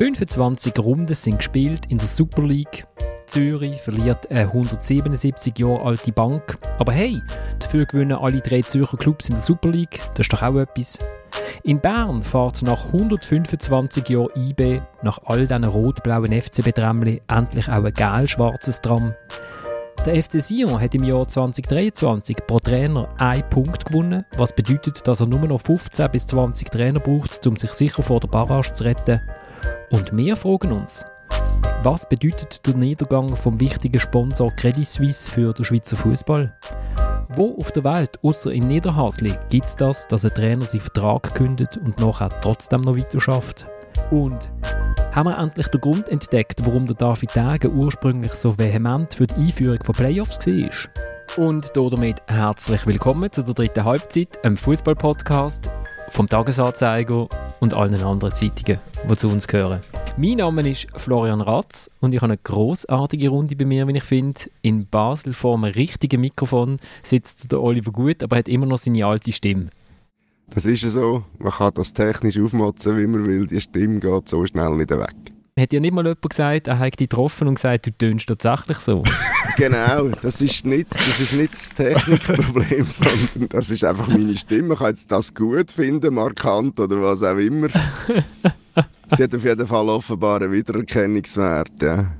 25 Runden sind gespielt in der Super League. Zürich verliert eine 177 Jahre alte Bank. Aber hey, dafür gewinnen alle drei Zürcher Clubs in der Super League. Das ist doch auch etwas. In Bern fährt nach 125 Jahren IB nach all diesen rot-blauen FCB-Trämmchen endlich auch ein gel-schwarzes Tram. Der FC Sion hat im Jahr 2023 pro Trainer einen Punkt gewonnen, was bedeutet, dass er nur noch 15 bis 20 Trainer braucht, um sich sicher vor der Barrage zu retten. Und wir fragen uns, was bedeutet der Niedergang vom wichtigen Sponsor Credit Suisse für den Schweizer Fußball? Wo auf der Welt, außer in Niederhasli, gibt es das, dass ein Trainer seinen Vertrag kündet und nachher trotzdem noch weiter schafft? Und haben wir endlich den Grund entdeckt, warum der David Degen ursprünglich so vehement für die Einführung von Playoffs war? Und damit herzlich willkommen zu der dritten Halbzeit, einem Fußball-Podcast vom Tagesanzeiger und allen anderen Zeitungen, die zu uns gehören. Mein Name ist Florian Ratz und ich habe eine großartige Runde bei mir, wie ich finde. In Basel vor einem richtigen Mikrofon sitzt der Oliver Gut, aber hat immer noch seine alte Stimme. Das ist so. Man kann das technisch aufmotzen, wie man will. Die Stimme geht so schnell nicht weg. Hat ja nicht mal jemand gesagt, er hat dich getroffen und gesagt, du tönst tatsächlich so? genau, das ist, nicht, das ist nicht das Technikproblem, sondern das ist einfach meine Stimme. Man kann jetzt das gut finden, markant oder was auch immer. Sie hat auf jeden Fall offenbar einen Wiedererkennungswert, ja.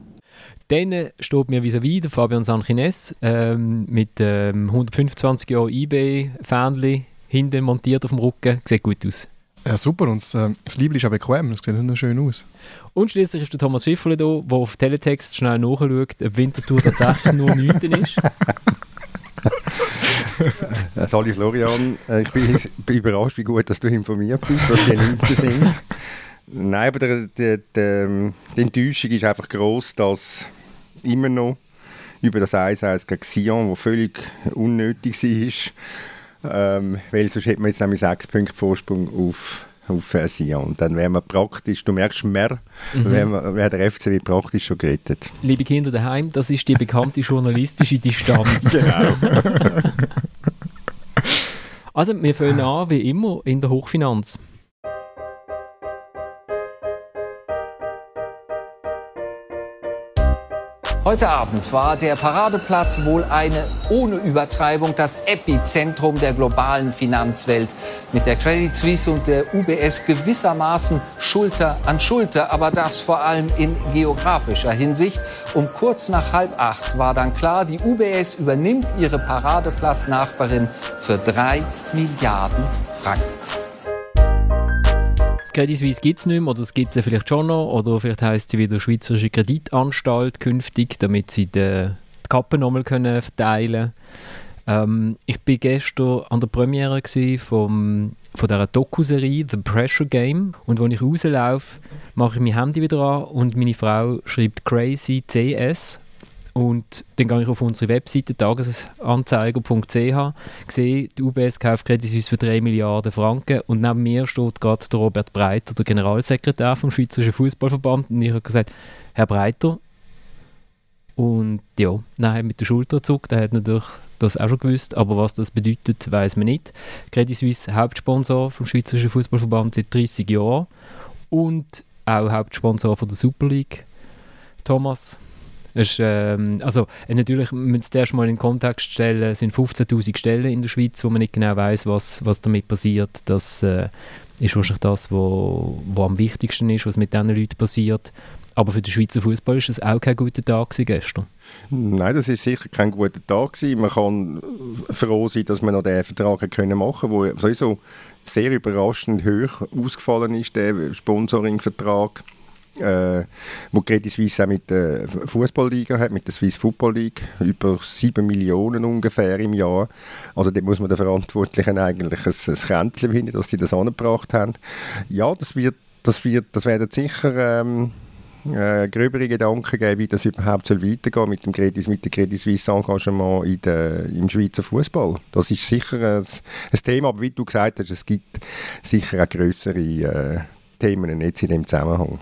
Dann steht mir vis-à-vis der Fabian Sanchines ähm, mit ähm, 125 Jahren eBay-Fähnchen hinten montiert auf dem Rücken. Sieht gut aus. Ja, super. Und das, äh, das Liebling ist auch bequem. Es sieht nicht nur schön aus. Und schließlich ist der Thomas Schifferle da, der auf Teletext schnell nachschaut, ob Winterthur tatsächlich nur Mythen ist. Äh, Sali Florian, äh, ich bin, bin, überrascht, wie gut dass du informiert bist, was die Mythen sind. Nein, aber der, der, der, die Enttäuschung ist einfach groß, dass immer noch über das 1-1 gegen Sion, das völlig unnötig war, ähm, weil sonst hätte man jetzt nämlich sechs Punkte Vorsprung auf, auf äh, Sion. Und dann wäre man praktisch, du merkst mehr, mhm. wäre wär der FCW praktisch schon gerettet. Liebe Kinder daheim, das ist die bekannte journalistische Distanz. genau. also wir fangen an, wie immer, in der Hochfinanz. Heute Abend war der Paradeplatz wohl eine, ohne Übertreibung, das Epizentrum der globalen Finanzwelt. Mit der Credit Suisse und der UBS gewissermaßen Schulter an Schulter, aber das vor allem in geografischer Hinsicht. Um kurz nach halb acht war dann klar, die UBS übernimmt ihre Paradeplatznachbarin für drei Milliarden Franken. Credit Suisse gibt es nicht mehr, oder es gibt es vielleicht schon noch, oder vielleicht heisst sie wieder Schweizerische Kreditanstalt künftig, damit sie die, die Kappen nochmal können verteilen. Ähm, Ich war gestern an der Premiere vom, von dieser Doku-Serie The Pressure Game und als ich rauslaufe, mache ich mein Handy wieder an und meine Frau schreibt Crazy CS und dann gehe ich auf unsere Webseite tagesanzeiger.ch, sehe, die UBS kauft Credit Suisse für 3 Milliarden Franken. Und neben mir steht gerade Robert Breiter, der Generalsekretär vom Schweizerischen Fußballverband. Und ich habe gesagt, Herr Breiter, und ja, nein, mit der Schulter gezuckt, er hat natürlich das auch schon gewusst, aber was das bedeutet, weiß man nicht. Credit Suisse Hauptsponsor vom Schweizerischen Fußballverband seit 30 Jahren. Und auch Hauptsponsor von der Super League. Thomas, ist, ähm, also, äh, natürlich müssen es erst mal in den Kontext stellen, es sind 15'000 Stellen in der Schweiz, wo man nicht genau weiß, was, was damit passiert. Das äh, ist wahrscheinlich das, was wo, wo am wichtigsten ist, was mit diesen Leuten passiert. Aber für den Schweizer Fußball ist es auch kein guter Tag gestern. Nein, das ist sicher kein guter Tag. Man kann froh sein, dass man noch den Vertrag können machen, wo sowieso sehr überraschend hoch ausgefallen ist, der Sponsoring-Vertrag äh, wo Credit Suisse auch mit der Fußballliga hat, mit der Swiss Football League, über 7 Millionen ungefähr im Jahr. Also da muss man den Verantwortlichen eigentlich ein, ein Kränzchen finden, dass sie das angebracht haben. Ja, das wird, das wird, das werden sicher ähm, äh, gröbere Gedanken geben, wie das überhaupt soll weitergehen mit dem Credit, mit dem Credit Suisse Engagement in der, im Schweizer Fußball. Das ist sicher ein, ein, Thema, aber wie du gesagt hast, es gibt sicher auch größere äh, Themen jetzt in dem Zusammenhang.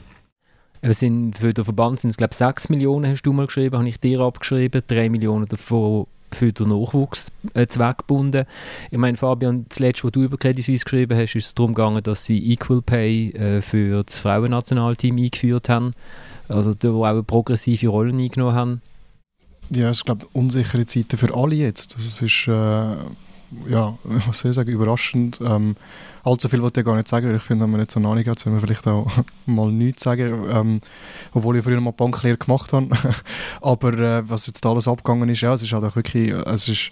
Es sind, für den Verband sind es, glaube ich, 6 Millionen, hast du mal geschrieben, habe ich dir abgeschrieben. 3 Millionen davon für den Nachwuchs äh, zweckgebunden. Ich meine, Fabian, das letzte, was du über Credit Suisse geschrieben hast, ist es darum gegangen, dass sie Equal Pay äh, für das Frauennationalteam eingeführt haben. Also da, wo auch eine progressive Rolle eingenommen haben. Ja, es ist, glaube unsichere Zeiten für alle jetzt. Also es ist, äh, ja, was soll ich sagen, überraschend. Ähm, allzu viel wollte ich gar nicht sagen. Ich finde, wenn man nicht so eine Ahnung hat, soll man vielleicht auch mal nichts sagen. Ähm, obwohl ich früher mal Banklehre gemacht habe. Aber äh, was jetzt alles abgegangen ist, ja, es ist halt auch wirklich, es ist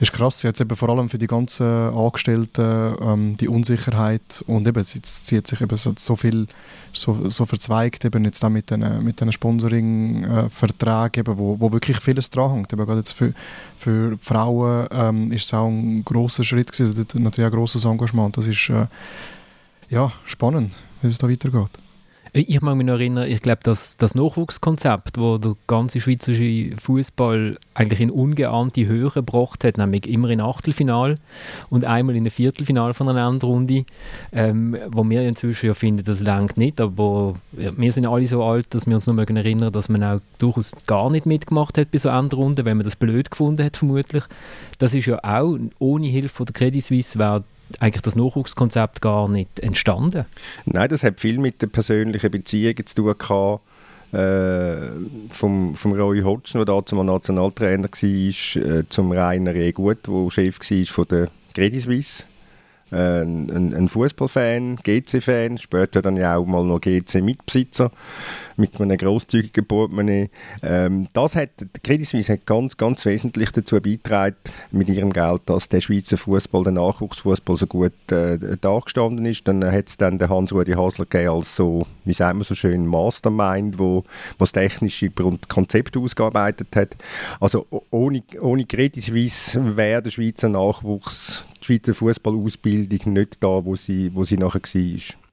ist krass, jetzt eben vor allem für die ganzen Angestellten ähm, die Unsicherheit und eben jetzt zieht sich eben so, so viel so, so verzweigt eben jetzt mit den, mit den Sponsoring-Verträgen, äh, wo, wo wirklich vieles dran hängt. Eben gerade jetzt für, für Frauen ähm, ist es auch ein grosser Schritt gewesen, also natürlich ein grosses Engagement. Das ist äh, ja, spannend, wie es da weitergeht. Ich mag mich noch erinnern, ich glaube, dass das Nachwuchskonzept, wo der ganze schweizerische Fußball eigentlich in ungeahnte Höhe gebracht hat, nämlich immer in Achtelfinal und einmal in einem Viertelfinal von einer Endrunde, ähm, wo wir inzwischen ja finden, das längt nicht, aber wir sind alle so alt, dass wir uns noch mögen erinnern, dass man auch durchaus gar nicht mitgemacht hat bei so Endrunden, wenn man das blöd gefunden hat vermutlich. Das ist ja auch ohne Hilfe von der Credit Suisse wäre eigentlich das Nachwuchskonzept gar nicht entstanden? Nein, das hat viel mit den persönlichen Beziehungen zu tun gehabt. Äh, vom, vom Roy Hodgson, der damals Nationaltrainer war, äh, zum Rainer E. Gut, der Chef war von der Credit Suisse ein, ein, Fußballfan, GC-Fan, später dann ja auch mal noch GC-Mitbesitzer mit einem grosszügigen Portemonnaie. Ähm, das hat, Credit Suisse hat ganz, ganz wesentlich dazu beigetragen, mit ihrem Geld, dass der Schweizer Fußball, der Nachwuchsfußball so gut äh, dagestanden ist. Dann hat es dann den Hans-Rudi Hasler gegeben als so, wie sagen wir so schön, Mastermind, wo, wo das technische Konzept ausgearbeitet hat. Also ohne, ohne Credit Suisse wäre der Schweizer Nachwuchs die Schweizer Fußballausbildung nicht da, wo sie, wo sie nachher war.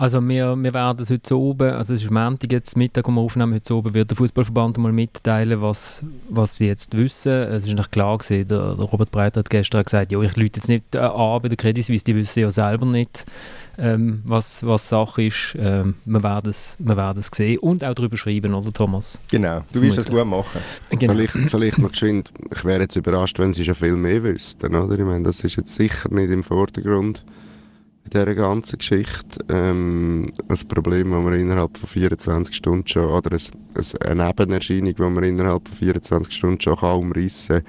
Also wir, wir werden es heute oben, also es ist Montag jetzt Mittag, wo wir aufnehmen, heute oben wird der Fußballverband mal mitteilen, was, was sie jetzt wissen. Es ist nicht klar gewesen, der, der Robert Breiter hat gestern gesagt, ja, ich lüte jetzt nicht äh, an bei der Credit Suisse, die wissen ja selber nicht, ähm, was, was Sache ist. Ähm, wir, werden es, wir werden es sehen und auch darüber schreiben, oder Thomas? Genau, du wirst das gut machen. Genau. Vielleicht, vielleicht noch geschwind, ich wäre jetzt überrascht, wenn sie schon viel mehr wüssten, oder? Ich meine, das ist jetzt sicher nicht im Vordergrund in dieser ganzen Geschichte. Ähm, ein Problem, das man innerhalb von 24 Stunden schon, oder ein, eine Nebenerscheinung, die man innerhalb von 24 Stunden schon kann umreissen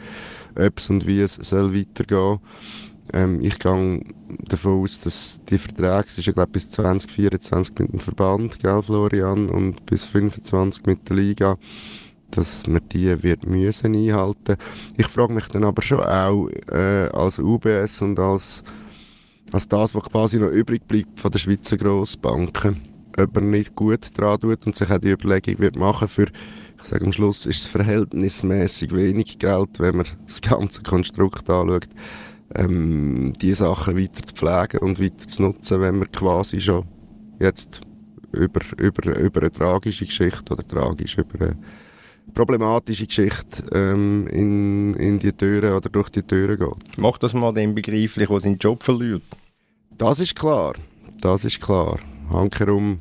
kann, ob es und wie es soll weitergehen ähm, Ich gehe davon aus, dass die Verträge, es ist ja glaube bis 2024 mit dem Verband, gell Florian, und bis 2025 mit der Liga, dass man die wird müssen einhalten. Ich frage mich dann aber schon auch äh, als UBS und als als das, was quasi noch übrig bleibt von den Schweizer Grossbanken, ob man nicht gut dran tut und sich auch die Überlegung wird machen für, ich sage am Schluss, ist es verhältnismäßig wenig Geld, wenn man das ganze Konstrukt anschaut, ähm, die Sachen weiter zu pflegen und weiter zu nutzen, wenn man quasi schon jetzt über, über, über eine tragische Geschichte oder tragisch über eine problematische Geschichte ähm, in, in die Türen oder durch die Türen geht. Mach das mal dem begreiflich, der seinen Job verliert. Das ist klar. Das ist klar. Hankerum,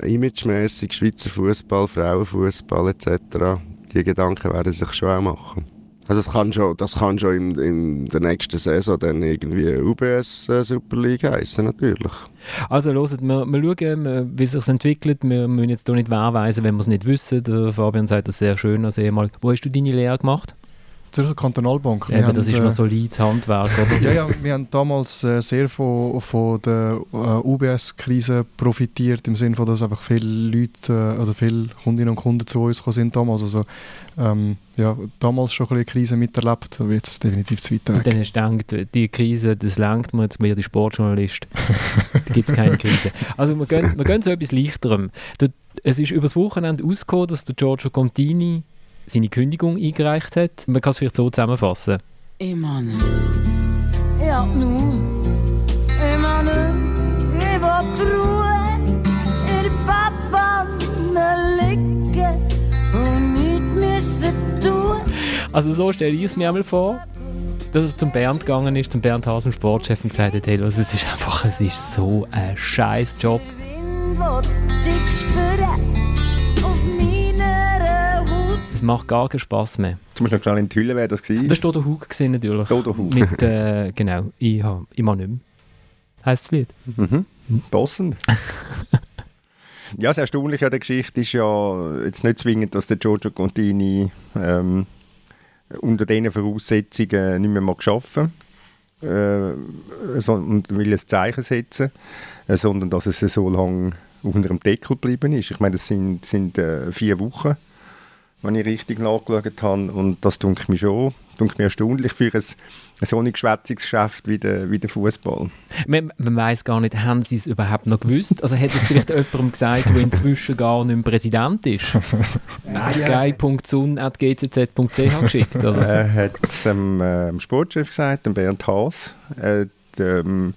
imagemäßig Schweizer Fußball, Frauenfußball etc. Die Gedanken werden sich schon auch machen. Also das kann schon, das kann schon in, in der nächsten Saison dann irgendwie UBS äh, Super League heißen natürlich. Also hört, wir, wir schauen, wie es sich entwickelt. Wir müssen jetzt hier nicht wehrweisen, wenn wir es nicht wissen. Der Fabian sagt das sehr schön. Also einmal, wo hast du deine Lehre gemacht? Zürcher Kantonalbank. Eben, haben, das ist noch äh, solides Handwerk, oder? ja, ja, wir haben damals äh, sehr von, von der äh, UBS-Krise profitiert, im Sinne von, dass einfach viele Leute, also viele Kundinnen und Kunden zu uns sind damals. Also, ähm, ja, damals schon eine Krise miterlebt, aber jetzt definitiv zu weit weg. Und dann hast du gedacht, die Krise, das lenkt mir jetzt mehr die Sportjournalist. da gibt es keine Krise. Also wir gehen, wir gehen so etwas Leichterem. Es ist übers Wochenende ausgekommen, dass der Giorgio Contini seine Kündigung eingereicht hat. Man kann es vielleicht so zusammenfassen. Emanuel. Ja, nun. Emanuel, ich will Ruhe in der Badwanne liegen und nichts müssen tun. Also so stelle ich es mir einmal vor dass er zum Bernd gegangen ist, zum Bernd Haas, dem Sportchef, und gesagt hat, hey, es ist einfach, es ist so ein scheiß Job. Wind, Es macht gar keinen Spass mehr. Jetzt musst du noch schnell enthüllen, wer das war. Das war der Hug natürlich. Dodo Hug. Mit, äh, genau, ich, ha, ich mag nicht mehr. Heisst das Lied? Mhm. Passend. ja, das Erstaunliche an der Geschichte ist ja jetzt nicht zwingend, dass der Giorgio Contini ähm, unter diesen Voraussetzungen nicht mehr mag arbeiten äh, so, und will ein Zeichen setzen, äh, sondern dass es so lange unter dem Deckel geblieben ist. Ich meine, das sind, sind äh, vier Wochen, wenn ich richtig nachgeschaut habe. Und das denke ich mir schon denke mir erstaunlich für ein, so ein Geschwätzungsgeschäft wie der, wie der Fußball. Man, man weiß gar nicht, haben sie es überhaupt noch gewusst? Also hat es vielleicht jemandem gesagt, der inzwischen gar nicht mehr Präsident ist? sky.sun.gzz.ch geschickt, oder? Er hat es dem ähm, Sportchef gesagt, dem Bernd Haas. Äh, ähm,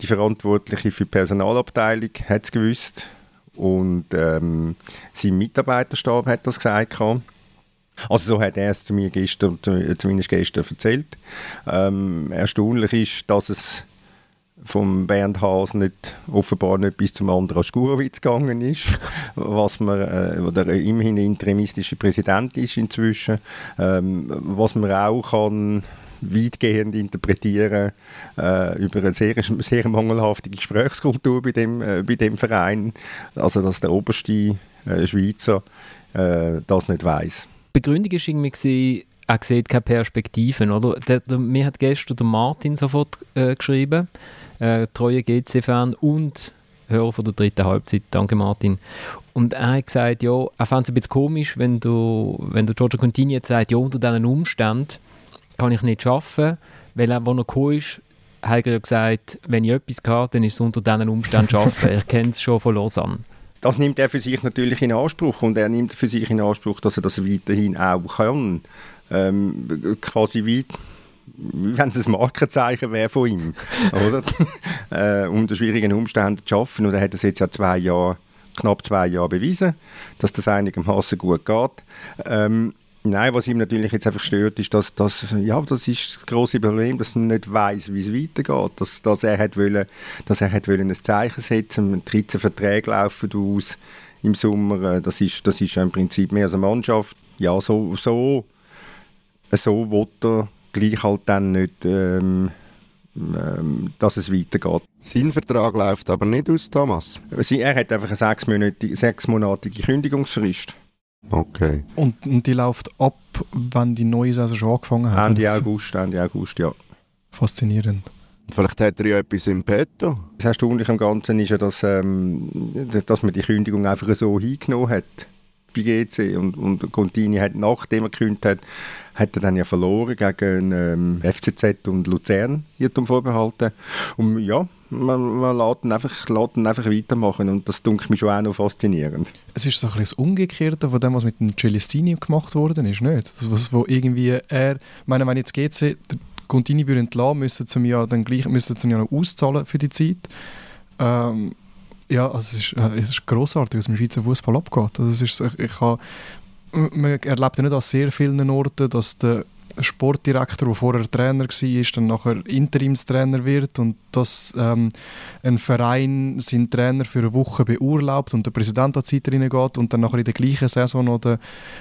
die Verantwortliche für die Personalabteilung hat es gewusst. Und ähm, sein Mitarbeiterstab hat das gesagt. Also so hat er es mir gestern, zumindest gestern erzählt. Ähm, erstaunlich ist, dass es vom Bernd Haas nicht, offenbar nicht bis zum anderen Skurowitz gegangen ist, was man, äh, oder immerhin interimistische Präsident ist inzwischen, ähm, was man auch kann weitgehend interpretieren äh, über eine sehr, sehr mangelhafte Gesprächskultur bei dem, äh, bei dem Verein, also dass der oberste äh, Schweizer äh, das nicht weiß. Begründung war irgendwie, er sieht keine Perspektiven. Oder? Der, der, mir hat gestern der Martin sofort äh, geschrieben, äh, treuer GC-Fan und Hörer von der dritten Halbzeit. Danke, Martin. Und er hat gesagt, ja, er fand es ein bisschen komisch, wenn du, wenn du Giorgio Contini jetzt sagt, ja, unter diesen Umständen kann ich nicht arbeiten, weil er, als er gekommen ist, hat er gesagt, wenn ich etwas habe, dann ist es unter diesen Umständen arbeiten. ich kenne es schon von Lausanne das nimmt er für sich natürlich in Anspruch und er nimmt für sich in Anspruch, dass er das weiterhin auch kann. Ähm, quasi wie wenn es ein Markenzeichen wäre von ihm, oder? äh, unter schwierigen Umständen zu arbeiten. Und er hat das jetzt ja zwei Jahre, knapp zwei Jahre bewiesen, dass das einigermaßen gut geht. Ähm, Nein, was ihm natürlich jetzt einfach stört, ist, dass, dass ja, das ist das große Problem, dass er nicht weiß, wie es weitergeht. Dass, dass er hat wollen, dass er hat wollen ein Zeichen setzen, 13 Verträge laufen aus im Sommer. Das ist, das ist im Prinzip mehr als eine Mannschaft. Ja, so, so, so will er gleich halt dann nicht, ähm, ähm, dass es weitergeht. Sein Vertrag läuft aber nicht aus, Thomas. Er hat einfach eine sechsmonatige, sechsmonatige Kündigungsfrist. Okay. Und, und die läuft ab, wenn die neue Saison schon angefangen hat? Ende August, Ende August, ja. Faszinierend. Vielleicht hat er ja etwas im Petto. Das Erstaunliche am Ganzen ist ja, dass, ähm, dass man die Kündigung einfach so hingenommen hat bei GC und, und Contini hat, nachdem er gekündigt hat, hat er dann ja verloren gegen ähm, FCZ und Luzern, Irrtum vorbehalten. Und ja, man, man lässt, ihn einfach, lässt ihn einfach weitermachen und das dunkelt mich schon auch noch faszinierend. Es ist so ein das Umgekehrte von dem, was mit dem Celestini gemacht worden ist, nicht? Das, was, wo irgendwie er, meine, wenn jetzt GC Contini würde entlassen, müssen sie ja dann gleich müssen sie ja noch auszahlen für die Zeit. Ähm, ja, also es ist, äh, es ist grossartig, was im Schweizer Fußball abgeht. Also es ist, ich, ich habe, man erlebt ja nicht an sehr vielen Orten, dass der Sportdirektor, der vorher Trainer war, dann nachher Interimstrainer wird und dass ähm, ein Verein seinen Trainer für eine Woche beurlaubt und der Präsident an die Zeit reingeht und dann nachher in der gleichen Saison noch der,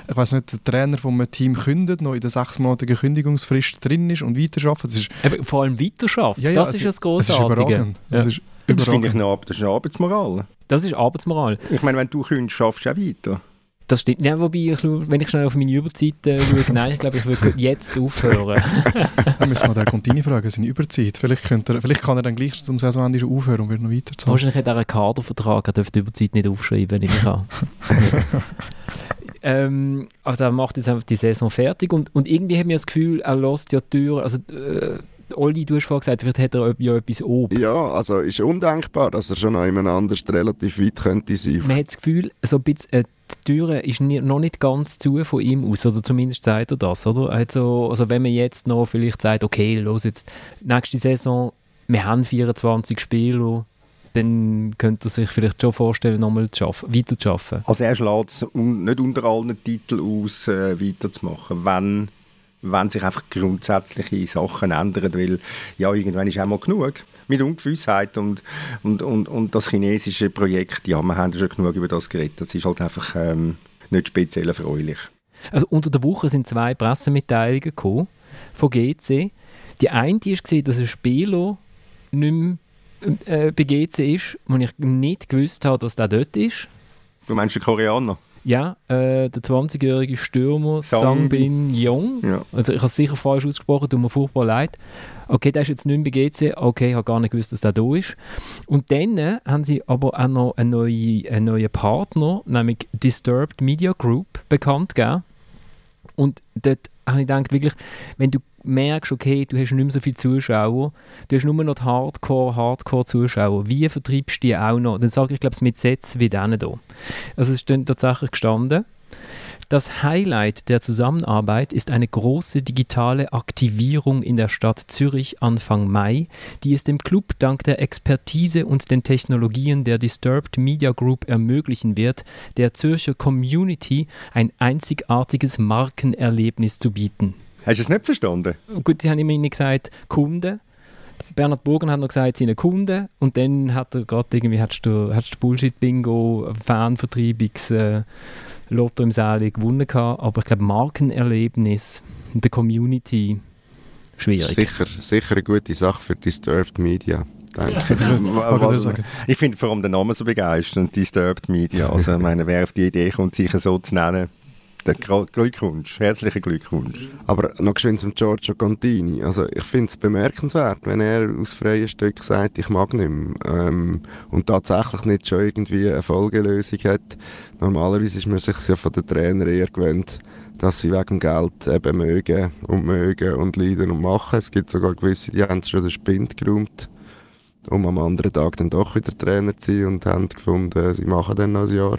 ich weiß nicht, der Trainer vom Team kündet, noch in der sechsmonatigen Kündigungsfrist drin ist und. Das ist, Eben, vor allem weiterschafft, ja, ja, das ist das Großartige. Das ist Das ist das finde ich eine, das ist eine Arbeitsmoral. Das ist Arbeitsmoral. Ich meine, wenn du kündigst, schaffst du auch weiter. Das stimmt. Ja, wobei, ich, wenn ich schnell auf meine Überzeit äh, schaue, nein, ich glaube, ich würde jetzt aufhören. dann müssen wir den Contini fragen, seine Überzeit. Vielleicht, könnte er, vielleicht kann er dann gleich zum Saisonende schon aufhören und wird noch weiterzahlen. Wahrscheinlich hat er einen Kadervertrag, er dürfte die Überzeit nicht aufschreiben, nehme ich an. ähm, also er macht jetzt einfach die Saison fertig und, und irgendwie haben wir das Gefühl, er lässt ja die Tür, also äh, Olli, du hast vorhin gesagt, vielleicht hat er ja etwas oben. Ja, also ist undenkbar, dass er schon noch jemand anders relativ weit könnte sein. Man hat das Gefühl, so ein bisschen, äh, die Tür ist noch nicht ganz zu von ihm aus, oder zumindest sagt er das, oder? Also, also wenn man jetzt noch vielleicht sagt, okay, los jetzt, nächste Saison, wir haben 24 Spiele, dann könnte er sich vielleicht schon vorstellen, nochmal zu schaffen, weiter zu arbeiten. Also er schlägt es nicht unter allen Titeln aus, äh, weiterzumachen, wenn wenn sich einfach grundsätzliche Sachen ändern, weil ja, irgendwann ist auch mal genug mit Ungewissheit und, und, und, und das chinesische Projekt, ja, wir haben schon genug über das geredet, das ist halt einfach ähm, nicht speziell erfreulich. Also unter der Woche sind zwei Pressemitteilungen gekommen von GC. Die eine war, dass ein Spieler nicht mehr äh, bei GC ist, wo ich nicht gewusst habe, dass der dort ist. Du meinst den Koreaner? Ja, äh, der 20-jährige Stürmer Sangbin Yong. Ja. Also ich habe es sicher falsch ausgesprochen, tut mir furchtbar leid. Okay, der ist jetzt nicht mehr bei GC. Okay, ich habe gar nicht gewusst, dass der da ist. Und dann äh, haben sie aber auch noch einen neuen, einen neuen Partner, nämlich Disturbed Media Group, bekannt gegeben. Und dort habe ich gedacht, wirklich, wenn du merkst, okay, du hast nicht mehr so viele Zuschauer, du hast nur noch Hardcore, Hardcore-Zuschauer, wie vertreibst du die auch noch? Dann sage ich, glaube ich, mit Sätzen wie denen hier. Also es ist dann tatsächlich gestanden, das Highlight der Zusammenarbeit ist eine große digitale Aktivierung in der Stadt Zürich Anfang Mai, die es dem Club dank der Expertise und den Technologien der Disturbed Media Group ermöglichen wird, der Zürcher Community ein einzigartiges Markenerlebnis zu bieten. Hast du es nicht verstanden? Gut, sie haben immer gesagt, Kunden. Bernhard Bogen hat noch gesagt, seine Kunden. Und dann hat er gerade irgendwie, hast du, hast du Bullshit-Bingo, Fanvertreibungs- äh, Lotto im Saal gewonnen gehabt. Aber ich glaube, Markenerlebnis in der Community schwierig. Sicher, sicher eine gute Sache für Disturbed Media. Ich finde vor allem den Namen so begeisternd, Disturbed Media. Also, ich meine, wer auf die Idee kommt, sich so zu nennen, der Glückwunsch, herzlichen Glückwunsch. Aber noch geschwind zum Giorgio Contini. Also ich finde es bemerkenswert, wenn er aus freien Stück sagt, ich mag nicht mehr. Ähm, und tatsächlich nicht schon irgendwie eine Folgelösung hat. Normalerweise ist man sich ja von den Trainern eher gewöhnt, dass sie wegen Geld eben mögen und mögen und leiden und machen. Es gibt sogar gewisse, die haben schon den Spind geräumt, um am anderen Tag dann doch wieder Trainer zu sein und haben gefunden, sie machen dann noch ein Jahr.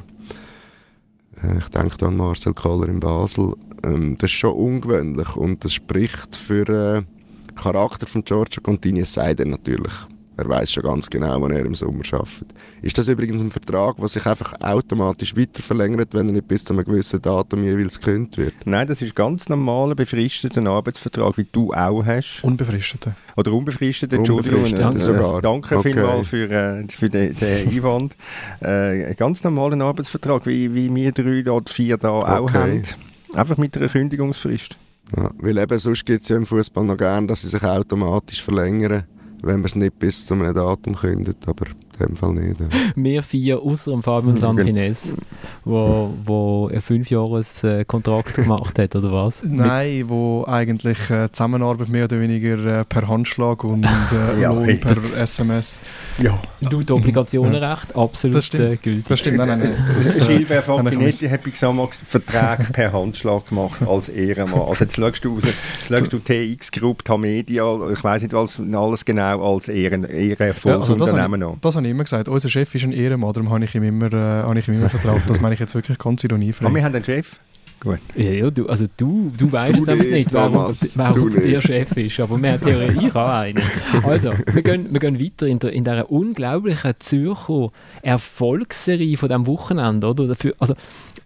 Äh, Ich denke da an Marcel Koller in Basel. Ähm, das ist schon ungewöhnlich und das spricht für äh, den Charakter von Giorgio Contini, es sei denn natürlich. Er weiß schon ganz genau, wann er im Sommer arbeitet. Ist das übrigens ein Vertrag, der sich einfach automatisch weiter verlängert, wenn er nicht bis zu einem gewissen Datum jeweils gekündigt wird? Nein, das ist ganz normaler befristeter Arbeitsvertrag, wie du auch hast. Unbefristete. Oder unbefristet, Entschuldigung. Unbefristet, Äh, sogar. Danke Okay. vielmals für, äh, für den, den Einwand. Äh, ein ganz normaler Arbeitsvertrag, wie, wie wir drei da, vier da auch Okay. haben. Einfach mit einer Kündigungsfrist. Ja, weil eben sonst gibt es ja im Fußball noch gern, dass sie sich automatisch verlängern, wenn man es nicht bis zu einem Datum kündigt, aber in dem Fall nicht. Ja. Wir vier, außer dem Fabian Sanchines, wo, wo einen Fünfjahres-Kontrakt gemacht hat, oder was? Nein, wo eigentlich äh, Zusammenarbeit mehr oder weniger äh, per Handschlag und äh, Ja, Lohn hey, per SMS. Ja. Du, das Obligationenrecht, absolut Das stimmt. äh, gültig. Das stimmt, nein, nein, nein. Das, äh, ich Facchinetti hat bei Xamax Vertrag per Handschlag gemacht als Ehrenmann. Also jetzt schaust du, raus, jetzt schaust du TX Group, Tamedia, ich weiß nicht was, alles genau als Ehren, ehrenvolles Ja, also das, an. Habe ich immer gesagt. Unser Chef ist ein Ehrenmann, darum habe ich ihm immer, äh, habe ich ihm immer vertraut. Das meine ich jetzt wirklich ganz ironiefrei. Aber wir haben einen Chef. Gut. Ja, ja, du, also du, du weißt Du es einfach nicht, wer, Thomas, dir nicht. Chef ist. Aber wir haben Theorie, ich habe einen. Also, wir gehen, wir gehen weiter in, der, in dieser unglaublichen Zürcher Erfolgsserie von diesem Wochenende. Oder? Dafür, also,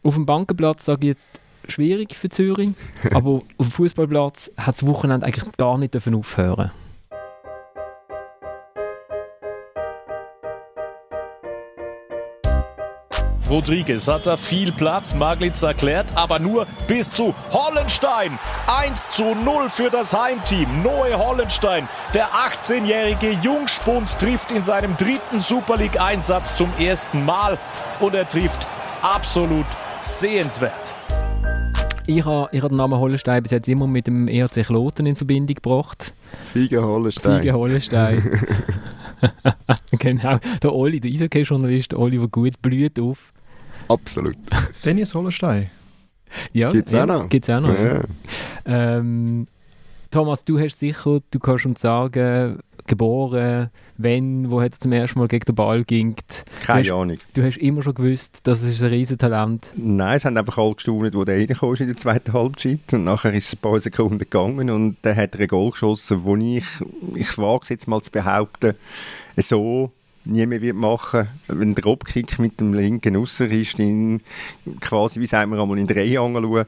auf dem Bankenplatz sage ich jetzt schwierig für Zürich, aber auf dem Fußballplatz hat das Wochenende eigentlich gar nicht dürfen aufhören. Rodriguez hat da viel Platz, Maglitz erklärt, aber nur bis zu Hollenstein. 1 zu 0 für das Heimteam. Noe Hollenstein, der 18-jährige Jungspund, trifft in seinem dritten Super League-Einsatz zum ersten Mal und er trifft absolut sehenswert. Ich habe, ich habe den Namen Hollenstein bis jetzt immer mit dem ERC Kloten in Verbindung gebracht. Fiege Hollenstein. Fiege Hollenstein. genau, der Oli, der Eishockey-Journalist, der Oli, der gut blüht auf. Absolut. Dennis Hollenstein. Ja, Gibt's ja, auch noch? Gibt's auch noch. Ja. Ja. Ähm, Thomas, du hast sicher, du kannst uns sagen, geboren, wenn, wo hat es zum ersten Mal gegen den Ball ging. Keine du hast, Ahnung. Du hast immer schon gewusst, das ist ein Riesentalent. Nein, es haben einfach alle gestaunt, wo der reingekommen ist in der zweiten Halbzeit. Und nachher ist es ein paar Sekunden gegangen und dann hat er ein Goal geschossen, wo ich, ich wage es jetzt mal zu behaupten, so nie mehr wird machen, wenn der Dropkick mit dem linken Ausser ist, in, quasi, wie sagen wir einmal, in drei schauen,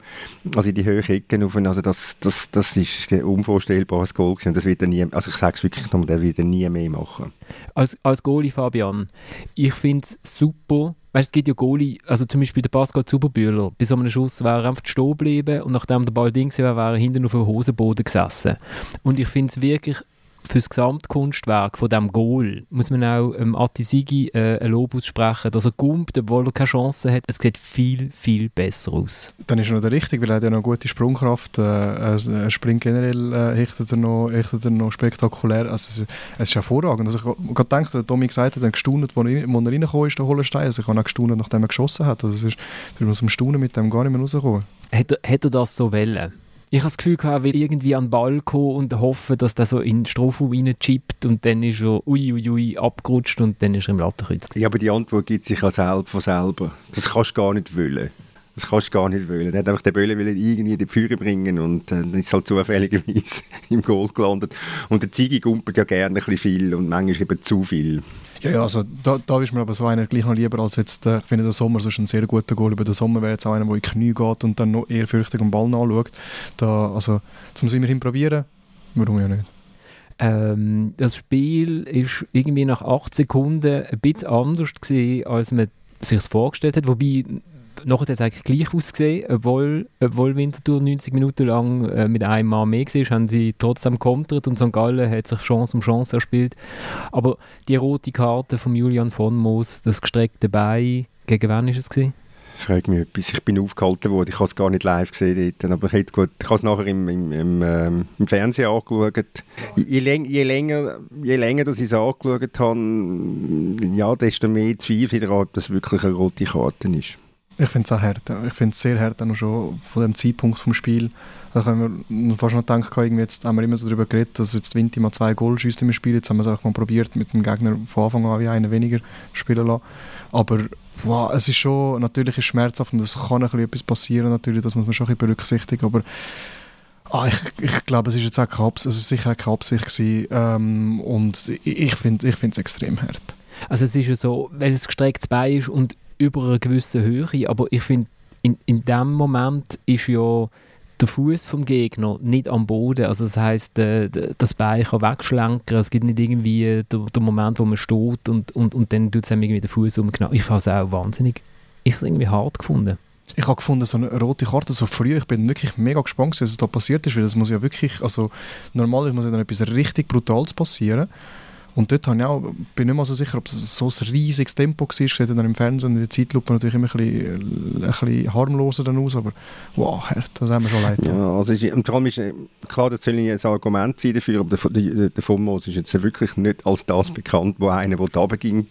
also in die Höhe Ecken rauf, also das, das, das ist ein unvorstellbares Goal gewesen. das wird er nie, also ich sage es wirklich nochmal, der wird er nie mehr machen. Als, als Goalie, Fabian, ich finde es super, weißt, es gibt ja Goalie, also zum Beispiel der Pascal Zuberbühler, bei so einem Schuss wäre er einfach stehen geblieben und nachdem der Ball ding war, wäre er hinten auf dem Hosenboden gesessen. Und ich finde es wirklich für das Gesamtkunstwerk von diesem Goal muss man auch ähm, Atisigi äh, ein Lob aussprechen, dass er gumpt, obwohl er keine Chance hat. Es sieht viel, viel besser aus. Dann ist er noch der Richtige, weil er hat ja noch gute Sprungkraft. Äh, er springt generell, äh, hechtet, er noch, hechtet er noch spektakulär. Also, es, es ist hervorragend. Also, ich habe gedacht, der Tommy gesagt hat, er gestaunt, als er, wo er reingekommen ist, der Hollenstein. Also, ich habe auch gestaunt, nachdem er geschossen hat. Also, es ist, du musst am Staunen mit dem gar nicht mehr rauskommen. Hätte hat er das so wollen? Ich habe das Gefühl, er will irgendwie an den Ball kommen und hoffen, dass der so in den Strohfuß reinchippt und dann ist er uiuiui ui, ui, abgerutscht und dann ist er im Lattenkreuz. Ja, aber die Antwort gibt sich ja selber von selber. Das kannst du gar nicht wollen. Das kannst du gar nicht wollen. Er hat einfach den Böllen irgendwie in die Führer bringen und äh, dann ist halt zufälligerweise im Goal gelandet. Und der Zigi gumpelt ja gerne ein bisschen viel und manchmal eben zu viel. Ja, ja, also da, da ist mir aber so einer gleich noch lieber als jetzt, äh, ich finde der Sommer so ein sehr guter Goal. Über den Sommer wäre jetzt auch einer, der in die Knie geht und dann noch ehrfürchtig am Ball nachschaut. Da, also zum es immerhin probieren, warum ja nicht. Ähm, das Spiel ist irgendwie nach 8 Sekunden ein bisschen anders gewesen, als man sich vorgestellt hat. Wobei nachher hat es eigentlich gleich ausgesehen, obwohl, obwohl Winterthur 90 Minuten lang äh, mit einem Mann mehr war, haben sie trotzdem kontert und St. Gallen hat sich Chance um Chance erspielt. Aber die rote Karte von Julian von Moos, das gestreckte Bein, gegen wen war es? Gewesen? frage mich etwas. Ich bin aufgehalten worden, ich habe es gar nicht live gesehen dort, aber ich, gut, ich habe es nachher im, im, im, ähm, im Fernsehen angeschaut. Je, läng, je, länger, je länger dass ich es angeschaut habe, ja, desto mehr Zweifel daran, ob das wirklich eine rote Karte ist. Ich finde es auch hart. Ich finde es sehr hart, auch schon von dem Zeitpunkt vom Spiel. Da können wir fast noch denken, irgendwie jetzt haben wir immer so darüber geredet, dass jetzt Vinti mal zwei Goal schießt im Spiel. Jetzt haben wir es auch mal probiert, mit dem Gegner von Anfang an wie einen weniger spielen lassen. Aber wow, es ist schon, natürlich ist schmerzhaft und es kann ein bisschen etwas passieren, natürlich, das muss man schon ein bisschen berücksichtigen, aber ah, ich, ich glaube, es ist jetzt auch keine es ist sicher keine Absicht gewesen, ähm, und ich finde es extrem hart. Also es ist ja so, weil es gestrecktes Bein ist und über eine gewisse Höhe, aber ich finde, in, in dem Moment ist ja der Fuß vom Gegner nicht am Boden. Also das heißt, äh, das Bein kann wegschlenken. Es gibt nicht irgendwie den, den Moment, wo man steht und, und, und dann tut es irgendwie den Fuß umknallen. Ich habe es auch wahnsinnig, ich habe irgendwie hart gefunden. Ich habe gefunden, so eine rote Karte so früh, ich bin wirklich mega gespannt, was da passiert ist, weil das muss ja wirklich, also normalerweise muss ja dann etwas richtig Brutales passieren. Und dort ich auch, bin ich nicht mal so sicher, ob es so ein riesiges Tempo war. Sieht dann im Fernsehen in der Zeitlupe natürlich immer ein bisschen, ein bisschen harmloser dann aus, aber wow, das haben wir schon leid. Ja, also ist, und vor allem ist, äh, klar, das soll nicht ein Argument sein dafür, aber der, der, der Fomos ist jetzt wirklich nicht als das bekannt, wo einer runtergehen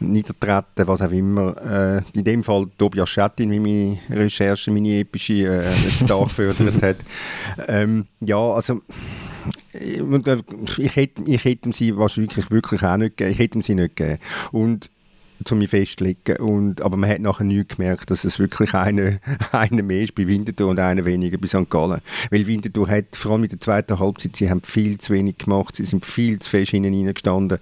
niedertreten, was auch immer. Äh, in dem Fall Tobias Schettin, wie meine Recherche, meine epische äh, jetzt da gefördert hat. Ähm, ja, also ich hätte, ich hätte sie wahrscheinlich wirklich auch nicht gegeben. Ich hätte sie nicht gegeben. Und zu mir festlegen. Und, aber man hat nachher nicht gemerkt, dass es wirklich eine, eine mehr ist bei Winterthur und eine weniger bei St. Gallen. Weil Winterthur hat, vor allem in der zweiten Halbzeit, sie haben viel zu wenig gemacht, sie sind viel zu fest hinten reingestanden.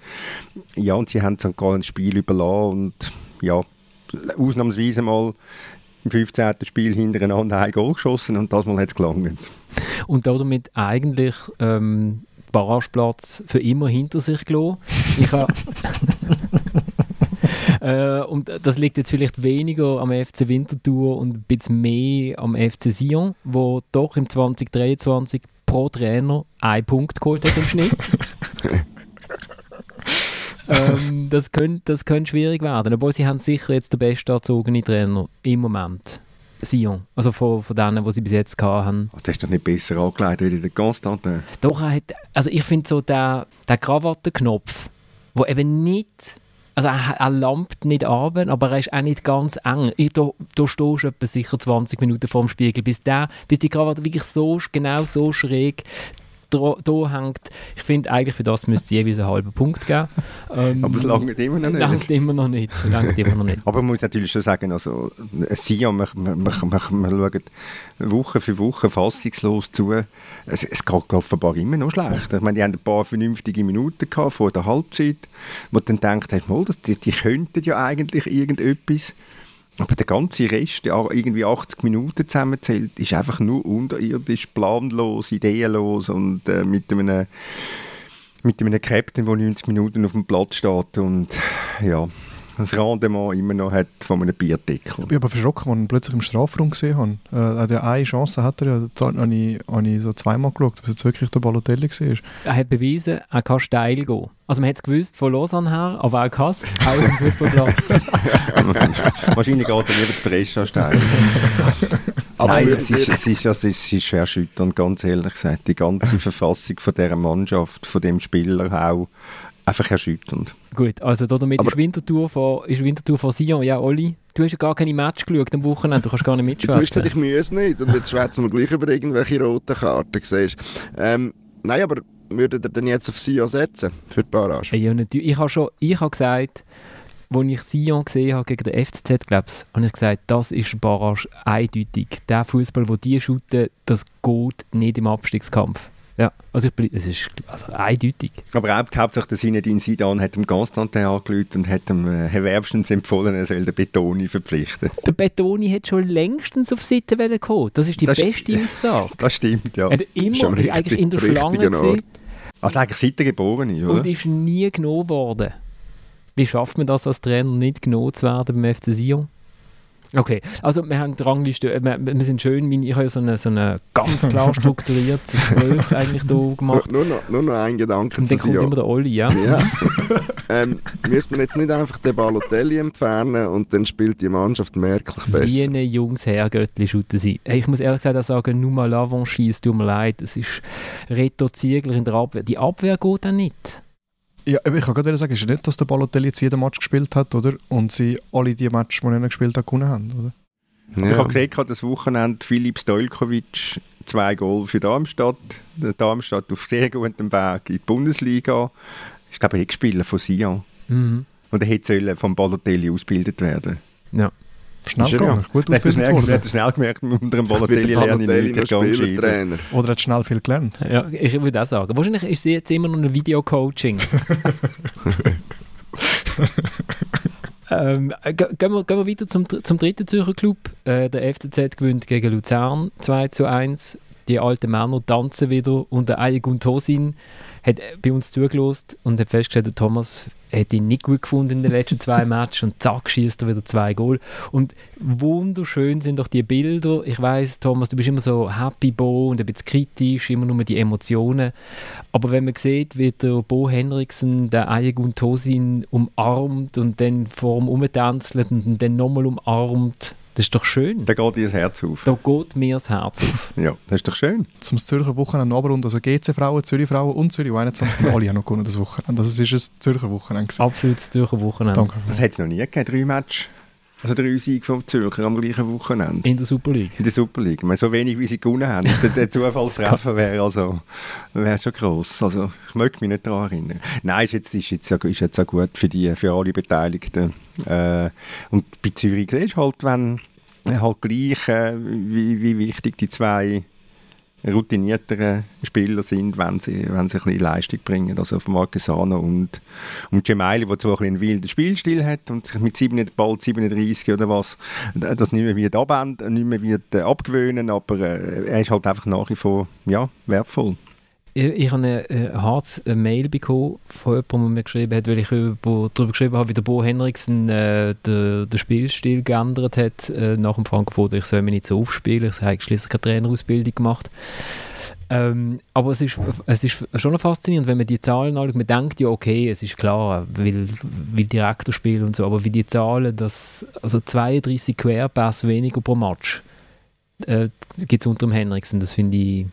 Ja, und sie haben St. Gallen das Spiel überlassen und ja, ausnahmsweise mal im 15. Spiel hintereinander ein Goal geschossen und das Mal hat es gelangt. Und damit eigentlich ähm, Barrageplatz für immer hinter sich gelassen. Ich habe... äh, und das liegt jetzt vielleicht weniger am FC Winterthur und ein bisschen mehr am FC Sion, wo doch im 2023 pro Trainer einen Punkt geholt hat im Schnitt. ähm, das, könnte, das könnte schwierig werden. Obwohl sie haben sicher jetzt den besten erzogenen Trainer im Moment. Sion, also von, von denen, die sie bis jetzt hatten. Oh, das ist doch nicht besser angelegt wie der Constantin. Doch, er hat, also ich finde so der, der Krawattenknopf, wo eben nicht, also er, er lampt nicht ab, aber er ist auch nicht ganz eng. Ich, da, da stehst du etwa sicher 20 Minuten vor dem Spiegel, bis, der, bis die Krawatte wirklich so, genau so schräg da hängt. Ich finde, eigentlich für das müsste es jeweils einen halben Punkt geben. Ähm, Aber es langt immer noch nicht. Langt immer noch nicht. Langt immer noch nicht. Aber man muss natürlich schon sagen, also Sion, wir, wir, wir, wir schauen Woche für Woche fassungslos zu. Es, es geht offenbar immer noch schlecht. Ich meine, die haben ein paar vernünftige Minuten gehabt vor der Halbzeit, wo du dann denkst, hey, die, die könnten ja eigentlich irgendetwas. Aber der ganze Rest, irgendwie 80 Minuten zusammenzählt, ist einfach nur unterirdisch, planlos, ideenlos und äh, mit einem mit einem Captain, der 90 Minuten auf dem Platz steht und ja, das Rendement immer noch hat von einem Bierdeckel. Ich bin aber verschrocken, als ich ihn plötzlich im Strafraum gesehen habe. Äh, der eine Chance hat er ja, da habe ich, habe ich so zweimal geschaut, ob es jetzt wirklich der Balotelli war. Er hat bewiesen, er kann steil gehen. Also man hat es gewusst von Lausanne her, aber er kann es, auch dem Fußballplatz. Wahrscheinlich geht er lieber zu Brescia steil. Aber Nein, es ist, es, ist, also es ist erschütternd, ganz ehrlich gesagt. Die ganze Verfassung von dieser Mannschaft, von dem Spieler auch, einfach erschütternd. Gut, also damit Aber- ist Wintertour von, ist Wintertour von Sion. Ja, Olli, du hast ja gar keine Match geschaut am Wochenende, du kannst gar nicht Du hast gesagt, mitschwätzen. ich müsse nicht. Und jetzt schwätzen wir gleich über irgendwelche roten Karten, siehst ähm, Nein, aber würdet ihr denn jetzt auf Sion setzen für die Barrage? Ja, natürlich. Ich habe schon ich habe gesagt, als ich Sion gesehen habe gegen den FCZ, glaube ich, habe ich gesagt, das ist Barrage eindeutig. Der Fußball, den die shooten, das geht nicht im Abstiegskampf. Ja, also ich bin, es ist also eindeutig. Aber hauptsächlich der Sinedin Sidan hat dem Constantin angelüht und hat dem äh, Herr Werbstens empfohlen, er soll den Betoni verpflichten. Der Betoni hat schon längstens auf Seite wollen kommen. Das ist die Das beste Aussage. Das stimmt, ja. Er hat immer richtig- eigentlich in der Schlange gesehen Also eigentlich seit er geboren ist, oder? und ist nie genommen worden. Wie schafft man das als Trainer, nicht genommen zu werden beim FC Sion? Okay, also wir haben die Rangliste, äh, wir, wir sind schön, meine- ich habe ja so eine, so eine ganz klar strukturiertes Gespräch eigentlich da gemacht. nur, noch, nur noch ein Gedanke Und zu dann kommt immer der Olli, ja? Ja. ähm, müsste man jetzt nicht einfach den Balotelli entfernen und dann spielt die Mannschaft merklich besser? Wie eine Jungs Herrgöttli shooten sie. Hey, Ich muss ehrlich gesagt auch sagen, nur mal Lavanchi, es tut mir leid, es ist Reto Ziegler in der Abwehr. Die Abwehr geht dann nicht. Ja, aber ich kann gerade sagen, es ist nicht, dass der Balotelli jetzt jeden Match gespielt hat, oder? Und sie alle die Matches, die er nicht gespielt hat, gewonnen haben, oder? Ich Ja. habe gesehen, gerade das Wochenende Philipp Stojkovic, zwei Goal für Darmstadt. Der Darmstadt auf sehr gutem Weg in die Bundesliga. Ich glaube, ein Spieler von Sion. Mhm. Und er hätte sollen vom Balotelli ausgebildet werden. Ja. Schnell Ist er gegangen, gut Er ausgebildet schnell, er worden. hat schnell gemerkt, unter dem Balotelli der lerne ich nicht. Spielertrainer. Oder hat schnell viel gelernt. Ja, ich würde auch sagen. Wahrscheinlich ist sie jetzt immer noch ein Videocoaching. ähm, äh, ge- gehen, wir, gehen wir weiter zum, zum dritten Zürcher Club. Äh, der FCZ gewinnt gegen Luzern 2 zu 1. Die alten Männer tanzen wieder und der Ayagun Tosin hat äh, bei uns zugelost und hat festgestellt, der Thomas hat ihn nicht gut gefunden in den letzten zwei Matches und zack, schießt er wieder zwei Goal. Und wunderschön sind doch die Bilder. Ich weiß, Thomas, du bist immer so happy Bo und ein bisschen kritisch, immer nur die Emotionen. Aber wenn man sieht, wie der Bo Henriksen den Ayagun Tosin umarmt und dann vor ihm umtänzelt und dann nochmal umarmt, das ist doch schön. Da geht ihr das Herz auf. Da geht mir das Herz auf. Ja, das ist doch schön. Zum Zürcher Wochenende Abrund, also GC-Frauen, Zürich-Frauen und Zürich 21 haben alle auch noch gewonnen das Wochenende. Das ist ein Zürcher Wochenende. gewesen. Absolutes Zürcher Wochenende. Danke. Das hat es noch nie gegeben, drei Matches. Also drei Siege vom Zürcher am gleichen Wochenende. In der Super League. In der Super League. Ich meine, so wenig, wie sie gewonnen haben. der, der Zufallstreffer wäre also, wäre schon gross. Also, ich möchte mich nicht daran erinnern. Nein, ist jetzt, ist jetzt, ja- ist jetzt auch gut für, die, für alle Beteiligten. Äh, und bei Zürich du halt, wenn halt gleich, äh, wie, wie wichtig die zwei routinierteren Spieler sind, wenn sie, wenn sie ein bisschen Leistung bringen. Also von Marquesano und, und Gemelli, der zwar einen wilden Spielstil hat und sich mit 7, bald 37 oder was, das nicht mehr wird abändern, nicht mehr wird äh, abgewöhnen, aber äh, er ist halt einfach nach wie vor ja, wertvoll. Ich, habe eine äh, hartes äh, Mail bekommen von jemandem, der mir geschrieben hat, weil ich über, darüber geschrieben habe, wie der Bo Henriksen äh, den, den Spielstil geändert hat äh, nach dem Frankfurter. Ich soll mich nicht so aufspielen, ich habe schließlich keine Trainerausbildung gemacht. Ähm, aber es ist, es ist schon faszinierend, wenn man die Zahlen anschaut. Man denkt ja, okay, es ist klar, weil, weil Direktorspiel und so, aber wie die Zahlen, dass, also 32 Querpässe weniger pro Match äh, gibt es unter dem Henriksen, das finde ich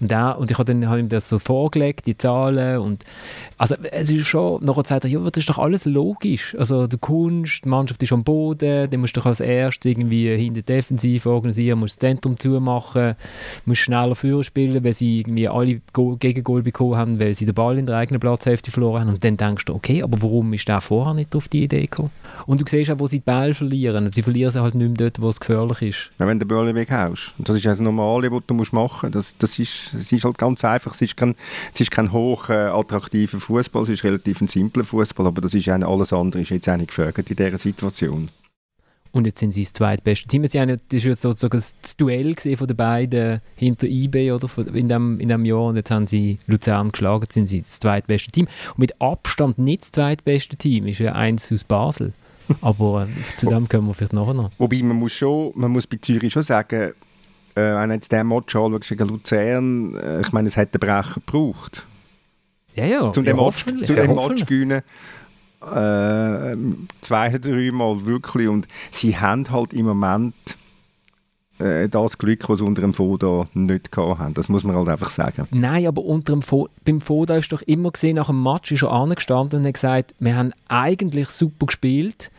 und, er, und ich habe dann hab ihm das so vorgelegt, die Zahlen. Und, also es ist schon, nachher sagt er, ja, das ist doch alles logisch. Also du kommst, die Mannschaft ist am Boden, dann musst du doch als erstes irgendwie hinter defensiv organisieren, musst das Zentrum zumachen, musst schneller führen spielen, weil sie irgendwie alle Go Gegengol bekommen haben, weil sie den Ball in der eigenen Platzhälfte verloren haben. Und dann denkst du, okay, aber warum ist der vorher nicht auf die Idee gekommen? Und du siehst auch, wo sie die Bälle verlieren. Sie verlieren sie halt nicht mehr dort, wo es gefährlich ist. Ja, wenn du den Ball weghaust. Und das ist das Normale, was du machen musst. Das, das ist, es ist halt ganz einfach. Es ist kein, es ist kein hoch äh, attraktiver Fußball, es ist relativ ein simpler Fußball, aber das ist auch, alles andere ist jetzt auch nicht gefragt in dieser Situation. Und jetzt sind sie das zweitbeste Team. Sie haben, ja- das war jetzt sozusagen das Duell von den beiden hinter eBay oder in, dem, in dem Jahr. Und jetzt haben sie Luzern geschlagen, jetzt sind sie das zweitbeste Team. Und mit Abstand nicht das zweitbeste Team ist ja eins aus Basel. Aber äh, zu dem kommen wir vielleicht nachher noch. Wobei man muss schon, man muss bei Zürich schon sagen, äh, wenn du jetzt den Match anschaust gegen Luzern, äh, ich meine, es hat den Brecher gebraucht. Ja, ja. Zu ja, dem Match, zu dem. Match gewinnen, äh, zwei, dreimal wirklich und sie haben halt im Moment äh, das Glück, was sie unter dem Foda nicht haben. Das muss man halt einfach sagen. Nein, aber unter dem Fo beim Foda ist doch immer gesehen, nach dem Match ist er angestanden und hat gesagt, wir haben eigentlich super gespielt,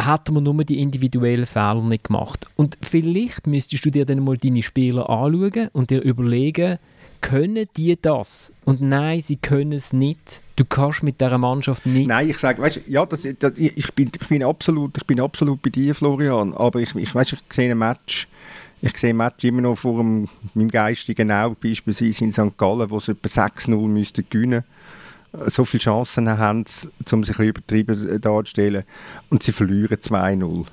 hätten wir nur die individuellen Fehler nicht gemacht. Und vielleicht müsstest du dir dann mal deine Spieler anschauen und dir überlegen, können die das? Und nein, sie können es nicht. Du kannst mit dieser Mannschaft nicht. Nein, ich sage, weißt, ja, das, das, ich, bin, ich, bin absolut, ich bin absolut bei dir, Florian. Aber ich, ich, weißt, ich sehe ein Match, ich sehe ein Match immer noch vor dem, meinem geistigen Auge, beispielsweise in St. Gallen, wo sie etwa 6-0 müssten gewinnen so viele Chancen haben, um sich ein übertrieben darzustellen. Und sie verlieren 2-0.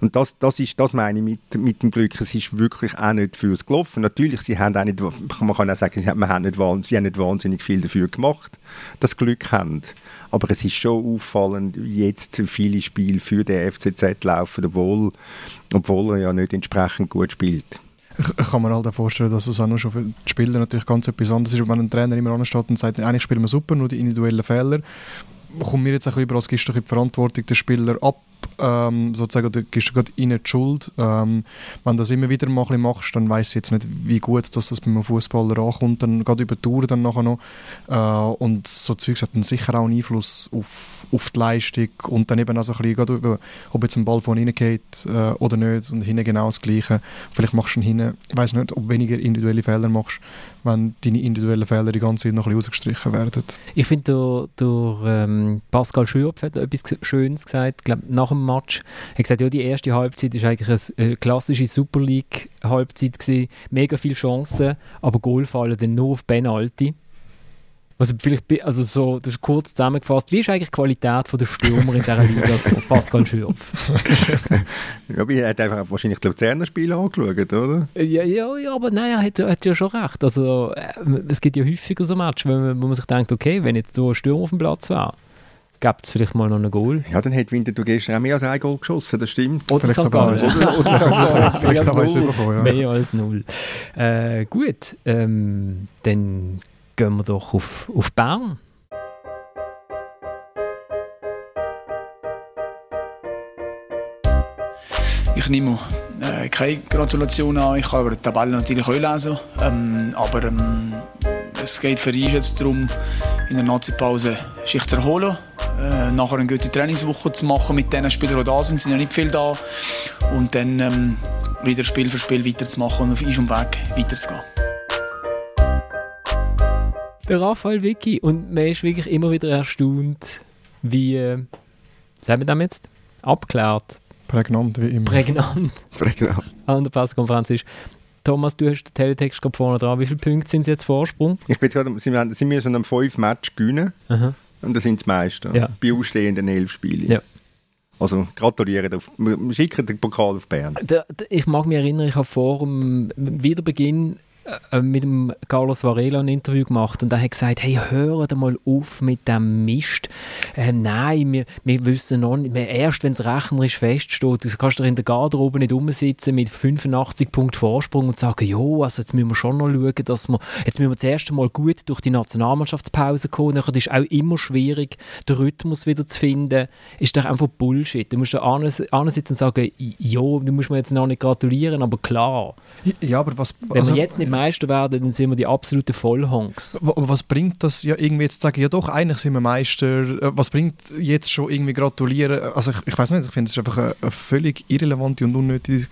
Und das, das, ist, das meine ich mit, mit dem Glück. Es ist wirklich auch nicht fürs gelaufen. Natürlich, sie haben nicht, man kann auch sagen, sie haben, nicht, sie haben nicht wahnsinnig viel dafür gemacht, sie Glück haben. Aber es ist schon auffallend, wie jetzt viele Spiele für den FCZ laufen, obwohl, obwohl er ja nicht entsprechend gut spielt. Ich, kann mir halt auch vorstellen, dass es auch nur schon für die Spieler natürlich ganz etwas anderes ist, wenn ein Trainer immer ansteht und sagt, eigentlich spielen wir super, nur die individuellen Fehler. Kommt mir jetzt bisschen über, als doch die Verantwortung der Spieler ab, ähm, sozusagen, oder gibst gerade ihnen die Schuld. Ähm, wenn du das immer wieder mal machst, dann weiss ich jetzt nicht, wie gut dass das beim Fußballer ankommt, dann gerade über die Tour dann nachher noch. Äh, und so Zeugs hat dann sicher auch einen Einfluss auf, auf die Leistung und dann eben auch so ein bisschen, über, ob jetzt ein Ball von hinten geht äh, oder nicht und hinten genau das Gleiche. Vielleicht machst du hinten, ich weiss nicht, ob weniger individuelle Fehler machst, wenn deine individuellen Fehler die ganze Zeit noch ein bisschen rausgestrichen werden. Ich finde, der, der ähm, Pascal Schürpf hat etwas Schönes gesagt, ich glaube, nach dem Match. Er hat gesagt, ja, die erste Halbzeit war eigentlich eine klassische Super League-Halbzeit. Mega viele Chancen, aber Goal fallen dann nur auf Penalty. Also vielleicht, also so, das ist kurz zusammengefasst. Wie ist eigentlich die Qualität der Stürmer in dieser Liga, so Pascal Schürpf? Ja, aber er hat einfach wahrscheinlich die Luzerner Spiele angeschaut, oder? Ja, ja, ja, aber nein, er hat, er hat ja schon recht. Also, äh, es gibt ja häufiger so Matches, wo man, wo man sich denkt, okay, wenn jetzt so ein Stürmer auf dem Platz wäre, gibt es vielleicht mal noch einen Goal. Ja, dann hat Winterthur gestern auch mehr als ein Goal geschossen, das stimmt. Oder Vielleicht auch Oder, oder mehr Vielleicht als noch eins null. bekommen, ja. Mehr als null. Äh, gut, ähm, dann gehen wir doch auf, auf Bern. Ich nehme äh, keine Gratulation an. Ich kann aber die Tabelle natürlich auch lesen. Ähm, aber ähm, es geht für uns jetzt darum, in der Nazi-Pause sich zu erholen. Äh, nachher eine gute Trainingswoche zu machen mit den Spielern, die da sind. Sind ja nicht viele da. Und dann ähm, wieder Spiel für Spiel weiterzumachen und auf Eis und Weg weiterzugehen. Der Raphael Vicky. Und man ist wirklich immer wieder erstaunt, wie, äh, sagen wir das jetzt, abgeklärt, Prägnant wie immer. prägnant Prägnant. an der Pressekonferenz ist. Thomas, du hast den Teletext gerade vorne dran. Wie viele Punkte sind es jetzt Vorsprung? Ich bin jetzt gerade, sie, haben- sie müssen am 5 Match gewinnen Aha. Und das sind die meisten. Ja. Bei ausstehenden 11 Spielen. Ja. Also gratulieren, auf, schicken den Pokal auf Bern. Der, der, ich mag mich erinnern, ich habe vor dem Wiederbeginn mit dem Carlos Varela ein Interview gemacht und er hat gesagt, hey, hört mal auf mit dem Mist. Ähm, nein, wir, wir wissen noch nicht, erst wenn es rechnerisch feststeht, du kannst doch in der Garderobe nicht rumsitzen mit 85 Punkten Vorsprung und sagen, jo, also jetzt müssen wir schon noch schauen, dass wir, jetzt müssen wir das erste Mal gut durch die Nationalmannschaftspause kommen, nachher ist es auch immer schwierig, den Rhythmus wieder zu finden, ist doch einfach Bullshit. Du musst da ansitzen und sagen, jo, du musst mir jetzt noch nicht gratulieren, aber klar, Ja, aber was, wenn also, wir jetzt nicht Meister werden, dann sind wir die absoluten Vollhongs. wa- was bringt das ja irgendwie jetzt zu sagen, ja doch, eigentlich sind wir Meister, Äh, was bringt jetzt schon irgendwie gratulieren? Also ich, ich weiß nicht, ich finde es einfach eine, eine völlig irrelevante und unnötige,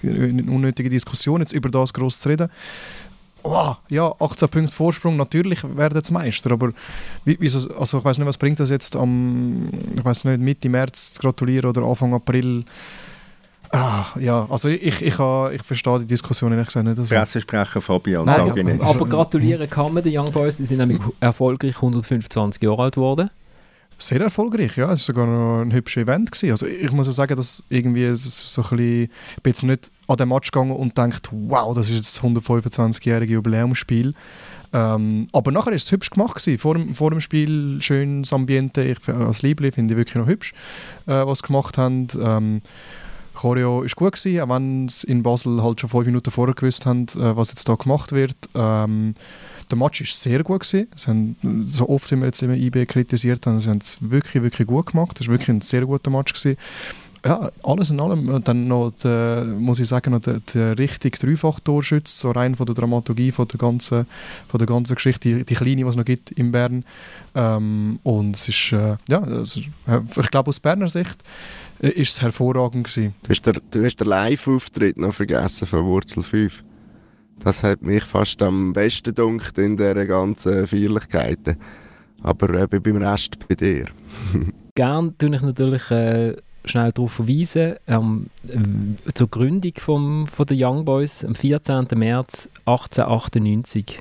unnötige Diskussion, jetzt über das groß zu reden. Oh, ja, 18 Punkte Vorsprung, natürlich werden sie Meister, aber wie, wieso, also ich weiß nicht, was bringt das jetzt am, ich weiß nicht, Mitte März zu gratulieren oder Anfang April? Ah, ja, also ich, ich, ich, ich verstehe die Diskussion ehrlich gesagt nicht. Also. Pressesprecher Fabian Nein, Sanginetz. aber gratulieren kann man den Young Boys, die sind nämlich erfolgreich 125 Jahre alt geworden. Sehr erfolgreich, ja. Es war sogar noch ein hübsches Event. Gewesen. Also ich muss ja sagen, dass irgendwie so ein bisschen, ich bin jetzt nicht an den Match gegangen und denkt, wow, das ist jetzt das 125-jährige Jubiläumsspiel. Ähm, aber nachher war es hübsch gemacht. Gewesen. Vor, dem, vor dem Spiel schönes Ambiente. Ich, als Liebling finde ich wirklich noch hübsch, äh, was sie gemacht haben. Ähm, Choreo war gut, gewesen, auch wenn sie in Basel halt schon fünf Minuten vorher gewusst haben, äh, was jetzt da gemacht wird. Ähm, der Match war sehr gut. Gewesen. Sie haben, so oft, wie wir jetzt immer IB kritisiert haben, sie haben es wirklich, wirklich gut gemacht. Es war wirklich ein sehr guter Match. Gewesen ja, alles in allem. Dann noch, der, muss ich sagen, noch der, der richtig Dreifach-Torschütze, so rein von der Dramaturgie von der ganzen, von der ganzen Geschichte, die, die kleine, die es noch gibt in Bern. Ähm, und es ist, äh, ja, es äh, ich glaube, aus Berner Sicht äh, ist es hervorragend gewesen. Du hast, der, du hast den Live-Auftritt noch vergessen von Wurzel 5. Das hat mich fast am besten dunkt in dieser ganzen Feierlichkeiten. Aber äh, beim Rest bei dir. Gern tue ich natürlich äh, schnell darauf verweisen, ähm, zur Gründung vom, von der Young Boys am 14. März 1898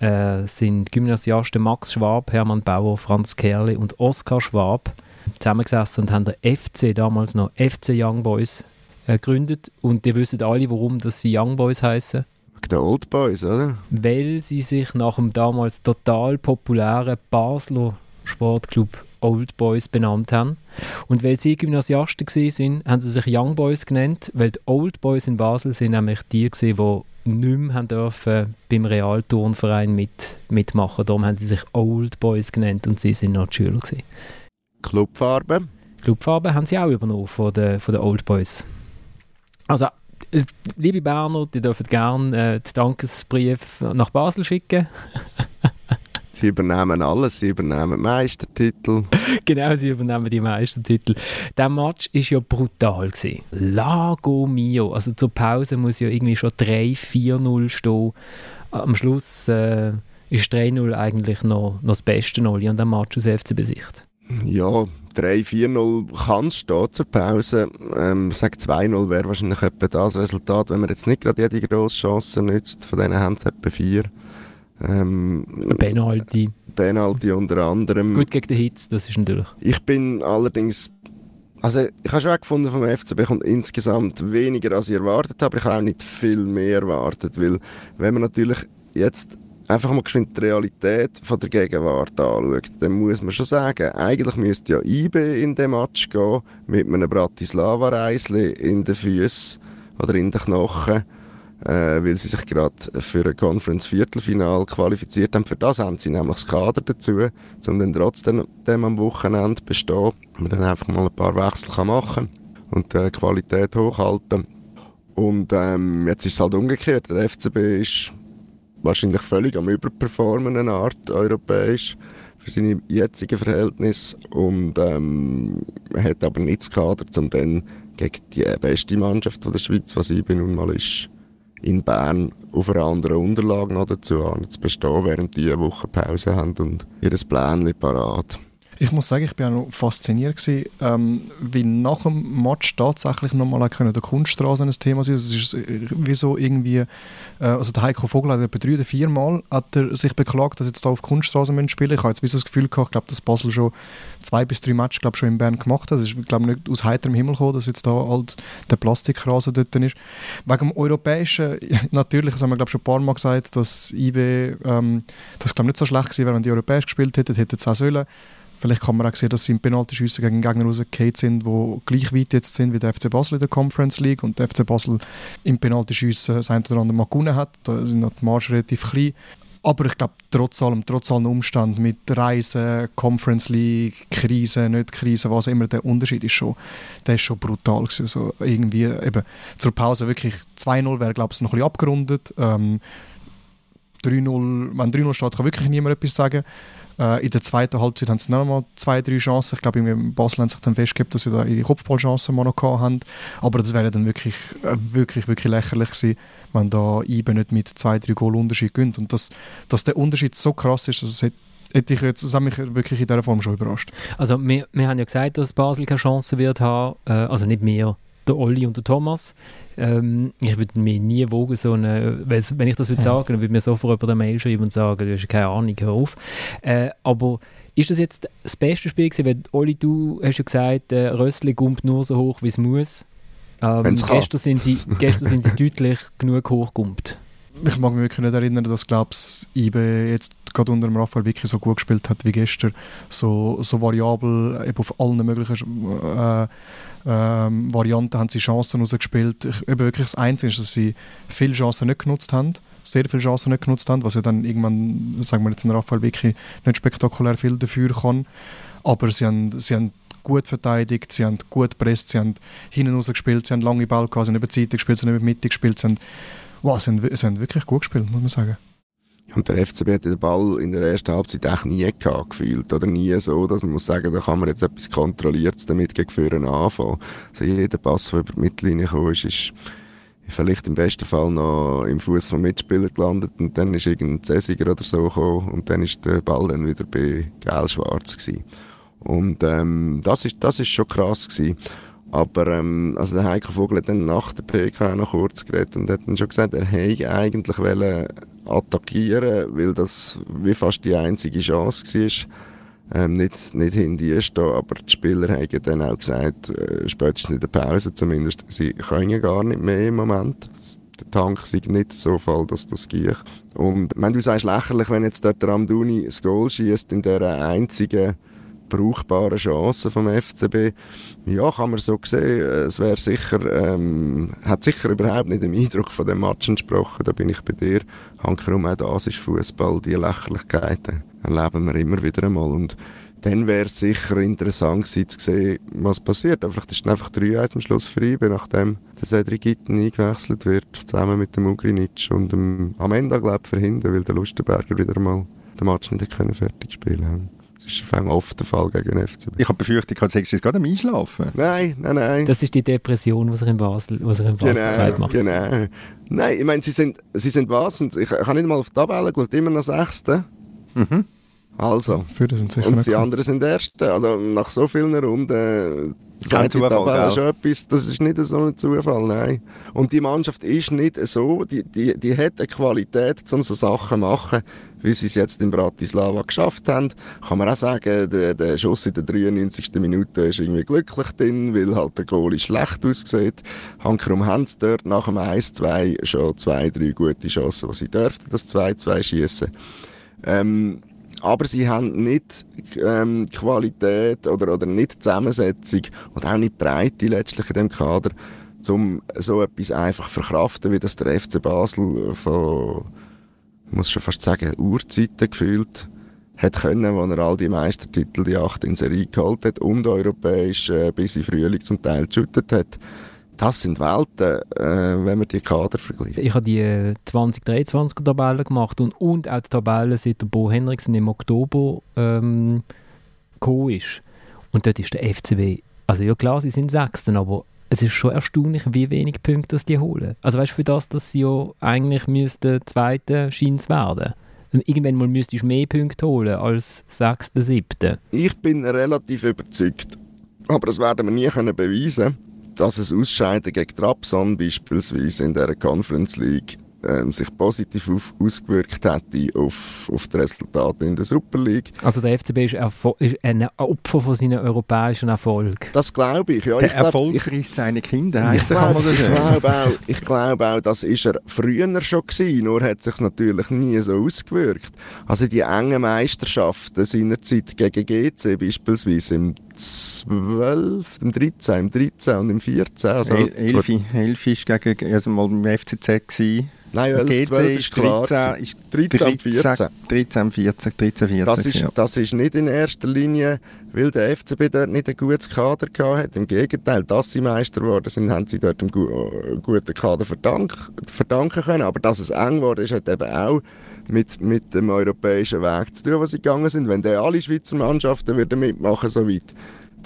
äh, sind Gymnasiasten Max Schwab, Hermann Bauer, Franz Kerle und Oskar Schwab zusammengesessen und haben der FC, damals noch FC Young Boys, äh, gegründet. Und ihr wisst alle, warum das sie Young Boys heißen. Der Old Boys, oder? Weil sie sich nach dem damals total populären Basler Sportclub Old Boys benannt haben. Und weil sie Gymnasiasten waren, haben sie sich Young Boys genannt, weil die Old Boys in Basel sind nämlich die, die nicht mehr haben dürfen beim Realturnverein mit, mitmachen Darum haben sie sich Old Boys genannt und sie sind noch die Schüler. Gewesen. Clubfarbe? Clubfarbe haben sie auch übernommen von den, von den Old Boys. Also, äh, liebe Berner, die dürfen gerne äh, den Dankesbrief nach Basel schicken. Sie übernehmen alles, sie übernehmen Meistertitel. genau, sie übernehmen die Meistertitel. Der Match war ja brutal. Gewesen. Lago mio. Also zur Pause muss ja irgendwie schon 3-4-0 stehen. Am Schluss äh, ist 3-0 eigentlich noch, noch das beste Nolli an dem Match aus FCB-Sicht. Ja, 3-4-0 kann es stehen zur Pause. Ähm, ich sage 2-0 wäre wahrscheinlich etwa das Resultat, wenn man jetzt nicht gerade jede grosse Chance nützt. Von denen haben es etwa vier. Ähm, Penalty. Penalty unter anderem. Gut gegen den Hitz, das ist natürlich. Ich bin allerdings. Also ich habe schon gefunden, vom FCB kommt insgesamt weniger, als ich erwartet habe. Ich habe auch nicht viel mehr erwartet, weil wenn man natürlich jetzt einfach mal geschwind die Realität von der Gegenwart anschaut, dann muss man schon sagen, eigentlich müsste ja IB in den Match gehen mit einem Bratislava-Reisli in den Füßen oder in den Knochen äh, weil sie sich gerade für ein Conference-Viertelfinal qualifiziert haben. Für das haben sie nämlich das Kader dazu, um dann trotzdem am Wochenende bestehen, man dann einfach mal ein paar Wechsel kann machen und die Qualität hochhalten. Und ähm, jetzt ist es halt umgekehrt. Der FCB ist wahrscheinlich völlig am Überperformen eine Art europäisch für seine jetzigen Verhältnisse und ähm, hat aber nicht das Kader, um dann gegen die beste Mannschaft von der Schweiz, was ich bin nun mal ist, in Bern auf einer anderen Unterlage noch dazu zu bestehen, während die eine Woche Pause haben und ihr Plan parat. Ich muss sagen, ich war auch fasziniert gewesen, ähm, wie nach dem Match tatsächlich nochmal können der Kunststraße ein Thema sein. Es ist äh, wie so irgendwie, äh, also der Heiko Vogel hat etwa drei oder vier Mal hat er sich beklagt, dass jetzt da auf Kunststraße spielen. Ich habe jetzt wie so das Gefühl gehabt, ich glaube, dass Basel schon zwei bis drei Matches glaube schon in Bern gemacht hat. Es ist glaube nicht aus heiterem Himmel gekommen, dass jetzt da halt der Plastikrasen dort ist. Wegen dem Europäischen, natürlich, das haben wir glaube schon ein paar Mal gesagt, dass IB, ähm, das glaube nicht so schlecht gewesen wäre, wenn die Europäisch gespielt hätten, hätten sie auch sollen. Vielleicht kann man auch sehen, dass sie im Penaltyschüsse gegen Gegner rausgefallen sind, die gleich weit jetzt sind wie der FC Basel in der Conference League und der FC Basel im Penaltyschüsse das eine oder andere Mal gewonnen hat. Da sind die Marge relativ klein. Aber ich glaube, trotz allem, trotz allen Umständen mit Reisen, Conference League, Krise, nicht Krise, was immer, der Unterschied ist schon, der ist schon brutal. Also irgendwie eben zur Pause wirklich 2-0 wäre, glaube ich, noch ein bisschen abgerundet. Ähm, 3-0, wenn 3-0 steht, kann wirklich niemand etwas sagen. Äh, in der zweiten Halbzeit haben sie noch mal zwei, drei Chancen. Ich glaube, in Basel haben sich dann festgegeben, dass sie da ihre Kopfballchancen mal noch haben. Aber das wäre dann wirklich, äh, wirklich, wirklich lächerlich gewesen, wenn da IBE nicht mit zwei, drei Goal Unterschied gönnt. Und dass, dass der Unterschied so krass ist, dass es hätte ich jetzt, das hat mich wirklich in dieser Form schon überrascht. Also wir, wir haben ja gesagt, dass Basel keine Chance wird haben, äh, also nicht mehr, der Olli und der Thomas. Ähm, ich würde mir nie wogen, so eine, wenn ich das würde sagen, dann würde mir sofort über eine Mail schreiben und sagen, du hast keine Ahnung, hör auf. Äh, aber Ist das jetzt das beste Spiel gewesen? Weil, Oli, du hast ja gesagt, äh, Rössli kommt nur so hoch, wie es muss. Ähm, gestern, sind sie, gestern sind sie deutlich genug hochgekumpt. Ich mag mich wirklich nicht erinnern, dass glaub's IBE jetzt gerade unter dem Raphael wirklich so gut gespielt hat wie gestern. So, so variabel, eben auf allen möglichen äh, ähm, Varianten haben sie Chancen rausgespielt. Ich, wirklich das Einzige ist, dass sie viele Chancen nicht genutzt haben. Sehr viele Chancen nicht genutzt haben, was ja dann irgendwann, sagen wir jetzt, ein Raphael wirklich nicht spektakulär viel dafür kann. Aber sie haben, sie haben gut verteidigt, sie haben gut gepresst, sie haben hinten raus gespielt, sie haben lange Ball gehabt, sie haben über Seite gespielt, sie haben über Mitte gespielt, sie haben, wow, sie haben, sie haben wirklich gut gespielt, muss man sagen. Und der FCB hat den Ball in der ersten Halbzeit echt nie gehabt, gefühlt. Oder nie so, dass man muss sagen, da kann man jetzt etwas Kontrolliertes damit gegen Führen anfangen. Also jeder Pass, der über die Mittellinie kam, ist, ist vielleicht im besten Fall noch im Fuß vom Mitspieler gelandet und dann ist irgendein Cäsiger oder so gekommen und dann ist der Ball dann wieder bei Gel-Schwarz gewesen. Und ähm, das, ist, das ist schon krass gewesen. Aber ähm, also der Heiko Vogel hat dann nach der PK noch kurz geredet und hat dann schon gesagt, er hätte eigentlich wollen attackieren, weil das wie fast die einzige Chance war. Ähm, nicht, nicht hinter stehen, aber die Spieler haben dann auch gesagt, äh, spätestens in der Pause zumindest, sie können gar nicht mehr im Moment. Der Tank sei nicht so voll, dass das geht. Und wenn du sagst, lächerlich, wenn jetzt der Amduni das Goal schießt in dieser einzigen brauchbaren Chance vom FCB. Ja, kann man so sehen. Es wäre sicher, ähm, hat sicher überhaupt nicht den Eindruck von dem Match entsprochen. Da bin ich bei dir. Hankerum, auch das ist Fußball. Die Lächerlichkeiten erleben wir immer wieder einmal. Und dann wäre es sicher interessant gewesen, zu sehen, was passiert. Aber vielleicht ist dann einfach 3-1 am Schluss IBE, nachdem der Cedric Gitten eingewechselt wird, zusammen mit dem Ugrinic und dem Amenda, glaube ich, verhindern, weil der Lustenberger wieder mal den Match nicht können fertig spielen konnte. Das ist auf oft der Fall gegen den FCB. Ich habe befürchtet, du sagst jetzt gerade am Einschlafen. Nein, nein, nein. Das ist die Depression, die sich in Basel, was sich in Basel Genau, macht. genau. Nein, ich meine, sie sind, sie sind was? Und ich, ich habe nicht mal auf die Tabelle geschaut, immer noch Sechste. Mhm. Also. Für das sind sicher Und die anderen sind Erste. Also nach so vielen Runden sagt die Zufall, Tabelle schon etwas. Das ist nicht so ein Zufall, nein. Und die Mannschaft ist nicht so, die, die, die hat eine Qualität, um so Sachen zu machen, wie sie es jetzt in Bratislava geschafft haben. Kann man auch sagen, der, der Schuss in der 93. Minute ist irgendwie glücklich drin, weil halt der Goalie schlecht aussieht. Hankerum haben sie dort nach dem 1-2 schon zwei, drei gute Chancen, wo sie dürften das 2-2 schießen. Ähm, aber sie haben nicht ähm, Qualität oder, oder nicht Zusammensetzung und auch nicht Breite letztlich in dem Kader, um so etwas einfach verkraften, wie das der FC Basel von, ich muss schon fast sagen, Urzeiten gefühlt hat können, wo er all die Meistertitel, die acht in Serie geholt hat und europäisch äh, bis in Frühling zum Teil geshootet hat. Das sind Welten, äh, wenn man die Kader vergleicht. Ich habe die äh, 2023er Tabelle gemacht und, und auch die Tabelle, seit der Bo Henriksen im Oktober ähm, gekommen ist. Und dort ist der FCB, also ja klar, sie sind Sechsten, aber es ist schon erstaunlich, wie wenig Punkte das die holen. Also weißt du, für das, dass sie ja eigentlich müssten Zweite scheint werden. Und Irgendwann mal müsstest du mehr Punkte holen als Sechste, Siebte. Ich bin relativ überzeugt, aber das werden wir nie können beweisen, dass es Ausscheiden gegen Trabzon beispielsweise in der Conference League ähm, sich positiv auf, ausgewirkt hätte auf, auf die Resultate in der Super League. Also der FCB ist, ist ein Opfer von seinen europäischen Erfolg. Das glaube ich. Ja, Der ich glaub, Erfolg ich, frisst seine Kinder, ich glaube glaube auch, ich glaube auch, das ist er früher schon gewesen, nur hat sich natürlich nie so ausgewirkt. Also die engen Meisterschaften seinerzeit gegen GC beispielsweise im 12, im 13, im 13 und im 14. Also, El- Elfi, Elfi ist gegen, also mal beim FCZ gewesen. Nein, 11, GC 12 ist klar. 13, ist 13 und 14. 13, 14, 13, 14. Das ist, ja. das ist nicht in erster Linie, weil der FCB dort nicht ein gutes Kader gehabt hat. Im Gegenteil, dass sie Meister geworden sind, haben sie dort einem gu äh, guten Kader verdank verdanken können. Aber dass es eng geworden ist, hat eben auch mit, mit dem europäischen Weg zu tun, was sie gegangen sind. Wenn dann alle Schweizer Mannschaften würden mitmachen so weit,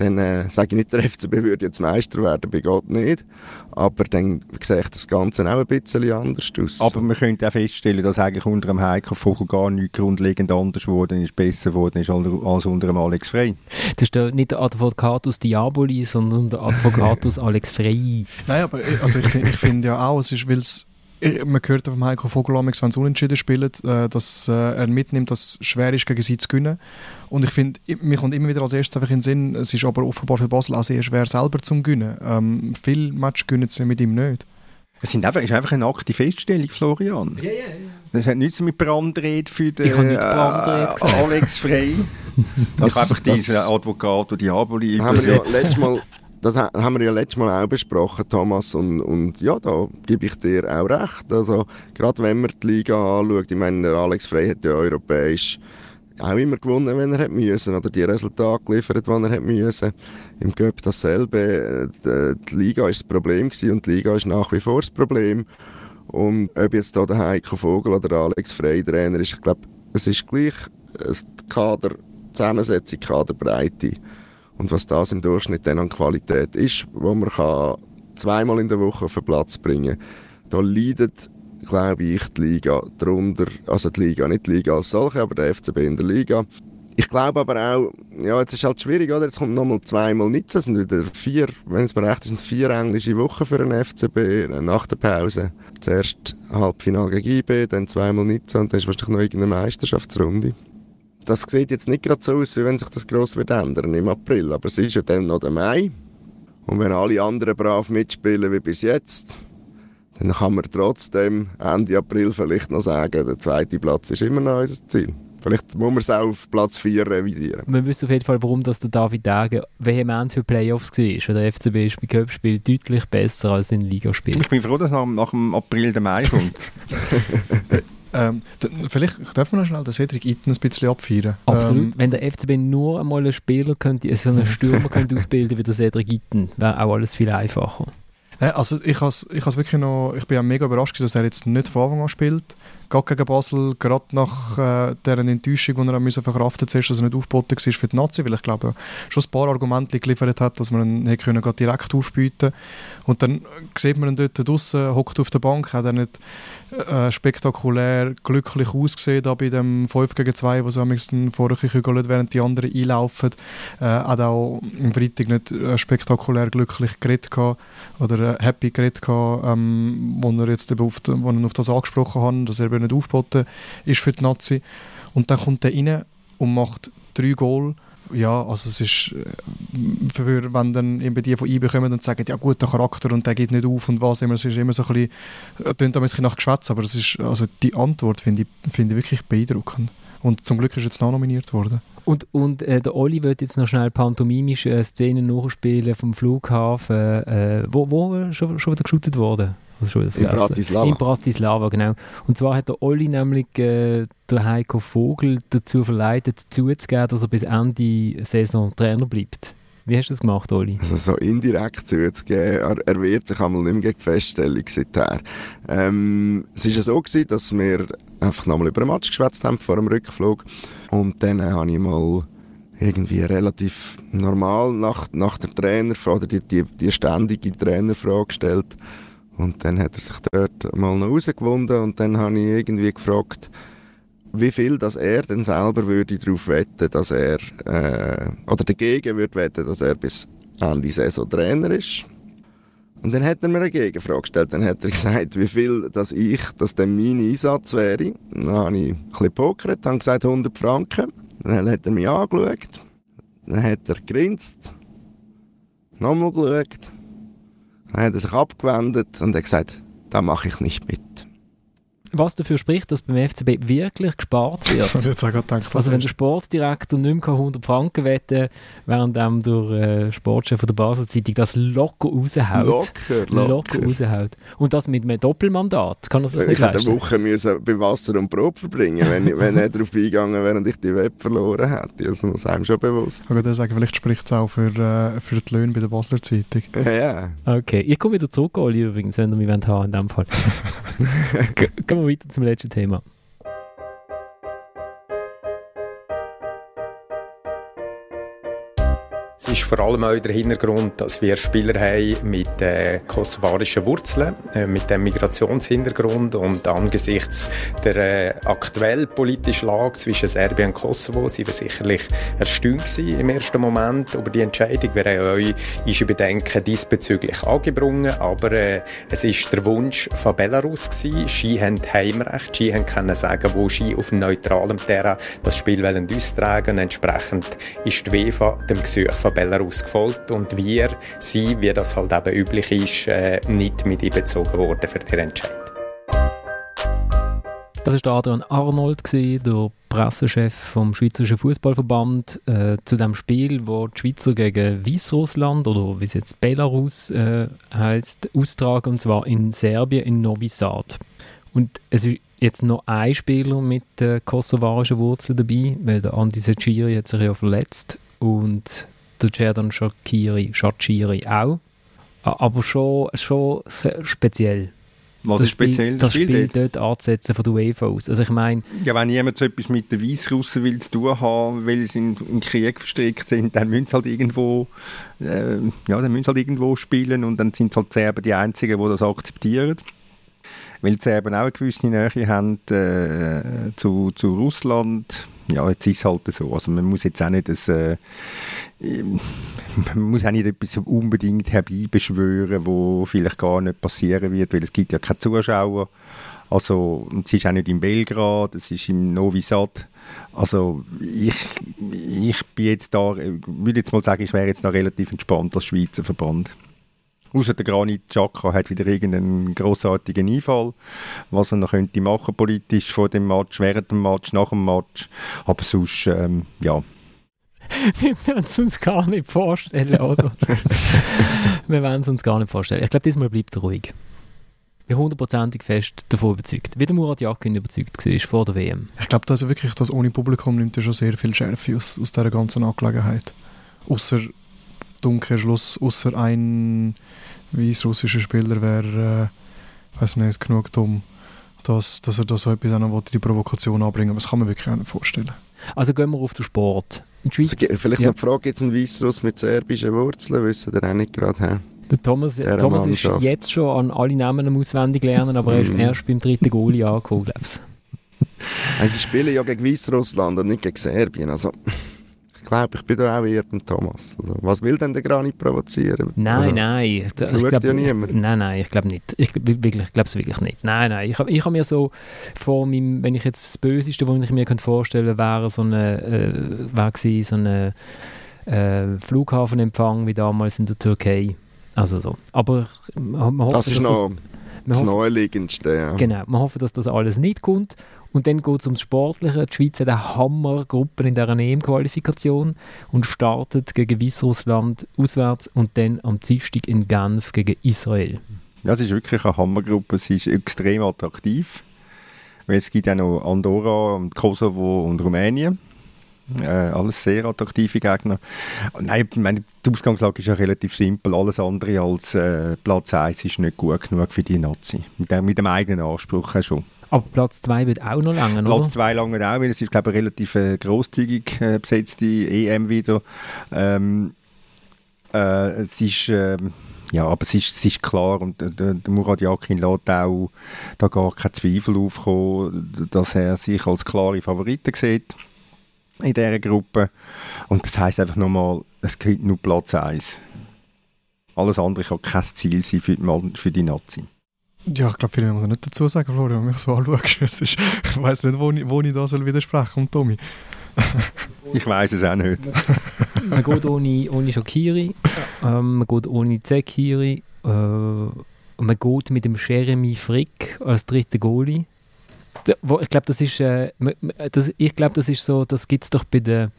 dann äh, sage ich nicht, der FCB würde jetzt Meister werden, bei Gott nicht. Aber dann sehe ich das Ganze auch ein bisschen anders aus. Aber man könnte auch feststellen, dass eigentlich unter dem Heiko Vogel gar nichts grundlegend anders geworden ist, besser geworden ist als unter dem Alex Frey. Das ist der, nicht der Advocatus Diaboli, sondern der Advocatus Alex Frey. Nein, aber ich- also ich, ich finde ja auch, es ist, weil es man hört vom Heiko Vogelamix, wenn sie unentschieden spielen, äh, dass äh, er mitnimmt, dass es schwer ist, gegen sie zu gewinnen. Und ich finde, mir kommt immer wieder als erstes einfach in den Sinn, es ist aber offenbar für Basel auch sehr schwer, selber zu gewinnen. Ähm, viele Matches gewinnen sie mit ihm nicht. Es sind einfach, ist einfach eine nackte Feststellung, Florian. Ja, ja, ja. Das hat nichts mit Brandrede für den äh, Alex Frey. ich habe einfach diesen Advocato Diaboli haben wir ja letztes Mal, das ha- haben wir ja letztes Mal auch besprochen, Thomas, und, und ja, da gebe ich dir auch recht. Also, gerade wenn man die Liga anschaut, ich meine, der Alex Frey hat ja europäisch auch immer gewonnen, wenn er hat müssen, oder die Resultate geliefert, die er hat müssen. Im Göpp dasselbe. Die, die Liga ist das Problem gewesen und die Liga ist nach wie vor das Problem. Und ob jetzt da der Heiko Vogel oder der Alex Frey Trainer ist, ich glaube, es ist gleich äh, die Kader, die Zusammensetzung, Kaderbreite. Und was das im Durchschnitt dann an Qualität ist, wo man kann zweimal in der Woche auf den Platz bringen kann, da leidet, glaube ich, die Liga darunter. Also die Liga, nicht die Liga als solche, aber der FCB in der Liga. Ich glaube aber auch, ja, jetzt ist halt schwierig, oder? Jetzt kommt nochmal zweimal nichts, es sind wieder vier, wenn es mir recht ist, sind vier englische Wochen für den FCB nach der Pause. Zuerst Halbfinale gegen IB, dann zweimal nichts und dann ist wahrscheinlich noch irgendeine Meisterschaftsrunde. Das sieht jetzt nicht gerade so aus, wie wenn sich das gross wird ändern im April, aber es ist ja dann noch der Mai. Und wenn alle anderen brav mitspielen wie bis jetzt, dann kann man trotzdem Ende April vielleicht noch sagen, der zweite Platz ist immer noch unser Ziel. Vielleicht muss man es auch auf Platz 4 revidieren. Wir wissen auf jeden Fall, warum dass der David Dage vehement für Playoffs war. Weil der FCB ist bei Cup-Spiel deutlich besser als in Ligaspielen. Ich bin froh, dass nach, nach dem April der Mai kommt. Ähm, vielleicht darf man noch schnell den Cedric Itten ein bisschen abfeiern. Absolut. Ähm, Wenn der FCB nur einmal einen Spieler könnte, so einen Stürmer könnte ausbilden wie der Cedric Itten, wäre auch alles viel einfacher. Also ich has, ich has wirklich noch, ich bin ja mega überrascht, dass er jetzt nicht von Anfang an spielt. Gerade gegen Basel, gerade nach äh, deren Enttäuschung, die er auch müssen verkraften musste, dass er nicht aufgeboten war für die Nazi, weil ich glaube, schon ein paar Argumente geliefert hat, dass man ihn hätte können gerade direkt aufbieten Und dann sieht man ihn dort draussen, hockt auf der Bank, hat er nicht äh, spektakulär glücklich ausgesehen, da bei dem 5 gegen 2, wo sie am liebsten vorkügeln, während die anderen einlaufen. Äh, hat auch am Freitag nicht äh, spektakulär glücklich geredet gehabt, oder äh, happy geredet gehabt, ähm, wo er jetzt auf, wo er auf das angesprochen hat, dass er eben nicht aufgeboten ist für die Nazi. Und dann kommt er rein und macht drei Goal. Ja, also es ist äh, für, wenn dann eben die von IB kommen und sagen, ja gut, der Charakter und der geht nicht auf und was immer, es ist immer so ein bisschen, äh, ein bisschen nach Geschwätz, aber das ist, also die Antwort finde ich, finde ich wirklich beeindruckend. Und zum Glück ist jetzt noch nominiert worden. Und, und äh, der Olli wird jetzt noch schnell pantomimisch äh, Szenen nachspielen vom Flughafen, äh, wo, wo schon, schon wieder geshootet wurde. Also In. Bratislava. In Bratislava, genau. Und zwar hat der Olli nämlich äh, der Heiko Vogel dazu verleitet, zuzugeben, dass er bis Ende Saison Trainer bleibt. Wie hast du das gemacht, Olli? Also so indirekt zuzugeben, er, er wehrt sich einmal nicht mehr gegen die Feststellung seither. Ähm, es war ja so, gewesen, dass wir einfach nochmal über den Match geschwätzt haben vor dem Rückflug. Und dann äh, habe ich mal irgendwie relativ normal nach, nach der Trainerfrage, oder die, die, die ständige Trainerfrage gestellt. Und dann hat er sich dort mal noch rausgewunden und dann habe ich irgendwie gefragt, wie viel dass er denn selber würde darauf wetten, dass er, äh, oder dagegen würde wetten, dass er bis Ende Saison Trainer ist. Und dann hat er mir eine Gegenfrage gestellt. Dann hat er gesagt, wie viel dass ich, dass dann mein Einsatz wäre. Dann habe ich ein bisschen pokert, habe gesagt 100 Franken. Dann hat er mich angeschaut. Dann hat er gegrinst. Nochmal geschaut. Dann hat er sich abgewendet und hat gesagt, da mache ich nicht mit. Was dafür spricht, dass beim FCB wirklich gespart Ich wird. habe jetzt auch gedacht, Also das wenn der Sportdirektor nicht mehr 100 Franken wetten während dem der äh, Sportchef von der Basel Zeitung das locker raushaut. Locker, Locker locker. raushaut. Und das mit einem Doppelmandat. Kann er das Ich nicht hätte eine leisten? Woche müssen bei Wasser und Brot verbringen wenn, wenn er darauf eingegangen wäre und ich die Web verloren hätte. Also, Das ist einem schon bewusst. Ich würde sagen, vielleicht spricht es auch für, äh, für die Löhne bei der Basler Zeitung. Ja, ja. Okay, ich komme wieder zurück, Oli, übrigens, wenn ihr mich haben in dem Fall. Wir weiter zum letzten Thema. Ist vor allem auch der Hintergrund, dass wir Spieler haben mit äh, kosovarischen Wurzeln, äh, mit dem Migrationshintergrund und angesichts der äh, aktuellen politischen Lage zwischen Serbien und Kosovo sind wir sicherlich erstaunt gewesen im ersten Moment über die Entscheidung. Wir haben ist Bedenken diesbezüglich angebrungen, aber äh, es ist der Wunsch von Belarus gewesen. Ski haben Heimrecht, Ski haben können sagen, wo Ski auf neutralem Terrain das Spiel wollen austragen. Entsprechend ist die UEFA dem Gesuch von Belarus gefolgt und wir sind, wie das halt eben üblich ist, äh, nicht mit einbezogen worden für den Entscheid. Das war Adrian Arnold, der Pressechef vom Schweizerischen Fußballverband, äh, zu dem Spiel, wo die Schweizer gegen Weißrussland oder wie es jetzt Belarus äh, heißt, austragen, und zwar in Serbien, in Novi Sad. Und es ist jetzt noch ein Spieler mit äh, kosovarischen Wurzeln dabei, weil der Andi Seciri hat sich ja verletzt und der Cerdan Shakiri, Shachiri auch. Aber schon, schon speziell. Was das ist speziell? Spiel, das Spiel, dort anzusetzen von der UEFA aus. Also ich meine... Ja, wenn jemand so etwas mit den Weißrussen will zu tun haben, weil sie in, in Krieg verstrickt sind, dann müssen sie halt irgendwo, äh, ja, dann müssen halt irgendwo spielen und dann sind halt die Serben die Einzigen, die das akzeptieren. Weil die Serben auch eine gewisse Nähe haben äh, zu, zu Russland. Ja, jetzt ist es halt so. Also man muss jetzt auch nicht das, äh, man muss auch nicht etwas unbedingt herbeibeschwören, wo vielleicht gar nicht passieren wird, weil es gibt ja keine Zuschauer. Also es ist auch nicht in Belgrad, es ist in Novi Sad. Also ich, ich bin jetzt da, würde jetzt mal sagen, ich wäre jetzt da relativ entspannt als Schweizer Verband. Außer der Granit Xhaka hat wieder irgendeinen grossartigen Einfall, was er noch könnte machen politisch vor dem Match, während dem Match, nach dem Match. Aber sonst, ähm, ja. Wir werden es uns gar nicht vorstellen, oder? Wir werden es uns gar nicht vorstellen. Ich glaube, diesmal bleibt er ruhig. Ich bin hundertprozentig fest davon überzeugt. Wie der Murat Yakin überzeugt war vor der WM. Ich glaube, also wirklich, das ohne Publikum nimmt er schon sehr viel Schärfe aus, aus dieser ganzen Angelegenheit. Außer dunkler Schluss, außer ein weißrussischer Spieler wäre, äh, weiß nicht, genug dumm, dass, dass er da so etwas auch noch die Provokation anbringen Aber das kann man wirklich auch nicht vorstellen. Also gehen wir auf den Sport. In Schweiz, also, vielleicht ja. noch die Frage, gibt es einen Weißruss mit serbischen Wurzeln? Wissen wir auch nicht gerade. Der Thomas, Thomas ist jetzt schon an alle Namen auswendig lernen, aber er ist mhm. erst beim dritten Goalie angekommen, glaube ich. Also, sie spielen ja gegen Weißrussland und nicht gegen Serbien. Also glaube, ich bin da auch eher beim Thomas. Also, was will denn der Granit provozieren? Nein, also, nein. Das schaut glaub, ja niemand. Nein, nein, ich glaube nicht. Ich, ich glaube es wirklich nicht. Nein, nein. Ich, ich habe mir so vor meinem, wenn ich jetzt das Böseste, was ich mir vorstellen könnte, wäre so eine, äh, wäre gewesen, so eine äh, Flughafenempfang wie damals in der Türkei. Also so. Aber man, hofft, das ist noch das, das Neueliegendste, ja. Genau, man hofft, dass das alles nicht kommt und dann geht es ums Sportliche. Die Schweiz hat eine Hammergruppe in dieser EM-Qualifikation und startet gegen Weißrussland auswärts und dann am Dienstag in Genf gegen Israel. Ja, es ist wirklich eine Hammergruppe. Sie ist extrem attraktiv. Es gibt auch noch Andorra, Kosovo und Rumänien. Äh, alles sehr attraktive Gegner. Nein, meine, die Ausgangslage ist ja relativ simpel. Alles andere als äh, Platz 1 ist nicht gut genug für die Nazi. Mit, mit dem eigenen Anspruch schon. Aber Platz 2 wird auch noch lange, oder? Platz 2 lange auch, weil es ist, glaube ich, relativ äh, grosszügig äh, besetzte EM wieder. Ähm, äh, es ist... Ähm, ja, aber es ist, es ist klar und der, der Murat Yakin lässt auch da gar kein Zweifel aufkommen, dass er sich als klare Favoriten sieht in dieser Gruppe. Und das heisst einfach nochmal, es gibt nur Platz 1. Alles andere kann kein Ziel sein für die, für die Nazi. Ja, ich glaube, viel mehr muss ich nicht dazu sagen, Florian, wenn mich so anschaust. Ist, ich weiß nicht, wo ich, wo ich da soll widersprechen soll, Tommy. ich weiß es auch nicht. man geht ohne, ohne Shakiri, ähm, man geht ohne Zekiri, äh, und man geht mit dem Jeremy Frick als dritter Goalie. Ich glaube, das ist, äh, das, ich glaube, das ist so, das gibt es doch bei den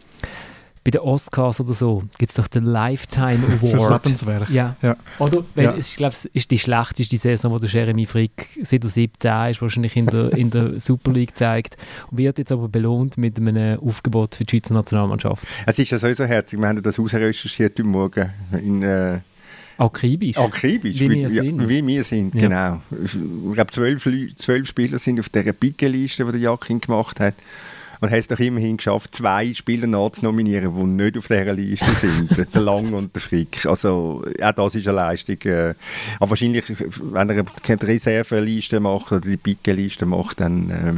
bei den Oscars oder so gibt es doch den Lifetime Award. Fürs Lebenswerk. Ja. ja. Oder? Weil ja. ich glaube, es ist die schlechteste Saison, wo der Jeremy Frick seit er 17 ist, wahrscheinlich in der, in der Super League zeigt. Und wird jetzt aber belohnt mit einem Aufgebot für die Schweizer Nationalmannschaft. Es ist ja sowieso herzig. Wir haben das ausrecherchiert heute Morgen in... Äh Akribisch. Akribisch, wie wir ja, sind. Wie wir sind, ja. genau. Ich glaube, zwölf, zwölf Spieler sind auf dieser Picke-Liste, die der Jakin gemacht hat. Und hat es doch immerhin geschafft, zwei Spieler nachzunominieren, die nicht auf dieser Liste sind. der Lang und der Frick. Also, auch das ist eine Leistung. Äh, aber wahrscheinlich, wenn er keine Reserveliste macht oder die Picke-Liste macht, dann äh,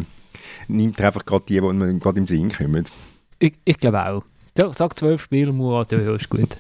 nimmt er einfach gerade die, die ihm gerade im Sinn kommen. Ich, ich glaube auch. Sag- Sag zwölf Spieler, Murat, ja, ist gut.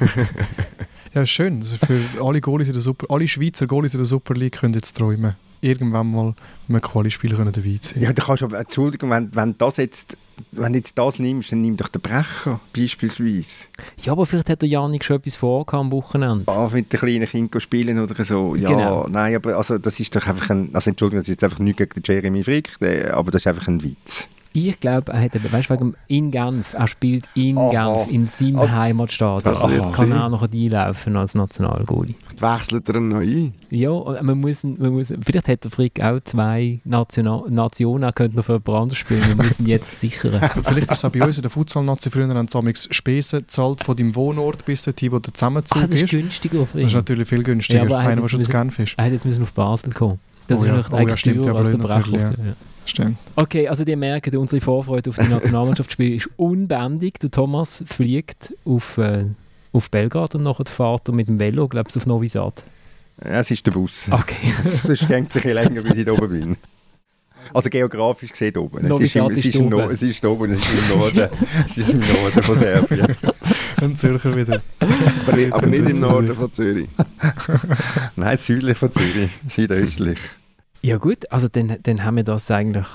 Ja, schön. Also für alle Goalies in der Super, alle Schweizer Goalies in der Super League können jetzt träumen. Irgendwann mal mit einem Quali-Spiel können dabei sein. Ja, du kannst aber, Entschuldigung, wenn, wenn, das jetzt, wenn du jetzt das nimmst, dann nimm doch den Brecher beispielsweise. Ja, aber vielleicht hat der Janik schon etwas vorgehabt am Wochenende. Ah, mit den kleinen Kindern spielen oder so. Ja, Genau. nein, aber also, das ist doch einfach ein, also Entschuldigung, das ist jetzt einfach nichts gegen den Jeremy Frick, der, aber das ist einfach ein Witz. Ich glaube, er hat eben, weißt du, wegen in Genf, er spielt in Aha. Genf, in seinem Ah, Heimatstadion. das wird kann er auch noch einlaufen als Nationalgoalie. Wechselt er ihn noch ein? Ja, man muss, man muss, vielleicht hat der Frick auch zwei National Nationen, könnte noch für jemand anderes spielen, wir müssen ihn jetzt sichern. Vielleicht ist es auch bei uns in der Futsal-Nazi früher haben sie Spesen gezahlt von deinem Wohnort bis dorthin, wo der Zusammenzug Ah, das ist ist. günstiger für Das ist natürlich viel günstiger, Ja, aber er einer, der jetzt schon zu müssen- Genf ist. Er hätte jetzt müssen auf Basel kommen. Das Oh ist ja. Oh ja, stimmt, teurer als der natürlich, Ja. Stimmt. Okay, also die merken, unsere Vorfreude auf die Nationalmannschaftsspiele ist unbändig. Der Thomas fliegt auf, äh, auf Belgrad und nachher fährt er mit dem Velo, glaube ich, auf Novi Sad. Ja, es ist der Bus. Okay. Sonst geht es sich ein länger, bis ich da oben bin. Also geografisch gesehen oben. Es Novi ist, im, es, ist ist im es ist oben, es ist im Norden. es ist im Norden von Serbien. Ein Zürcher wieder. Aber nicht im Norden von Zürich. Nein, südlich von Zürich, südöstlich. Ja gut, also dann, dann haben wir das eigentlich,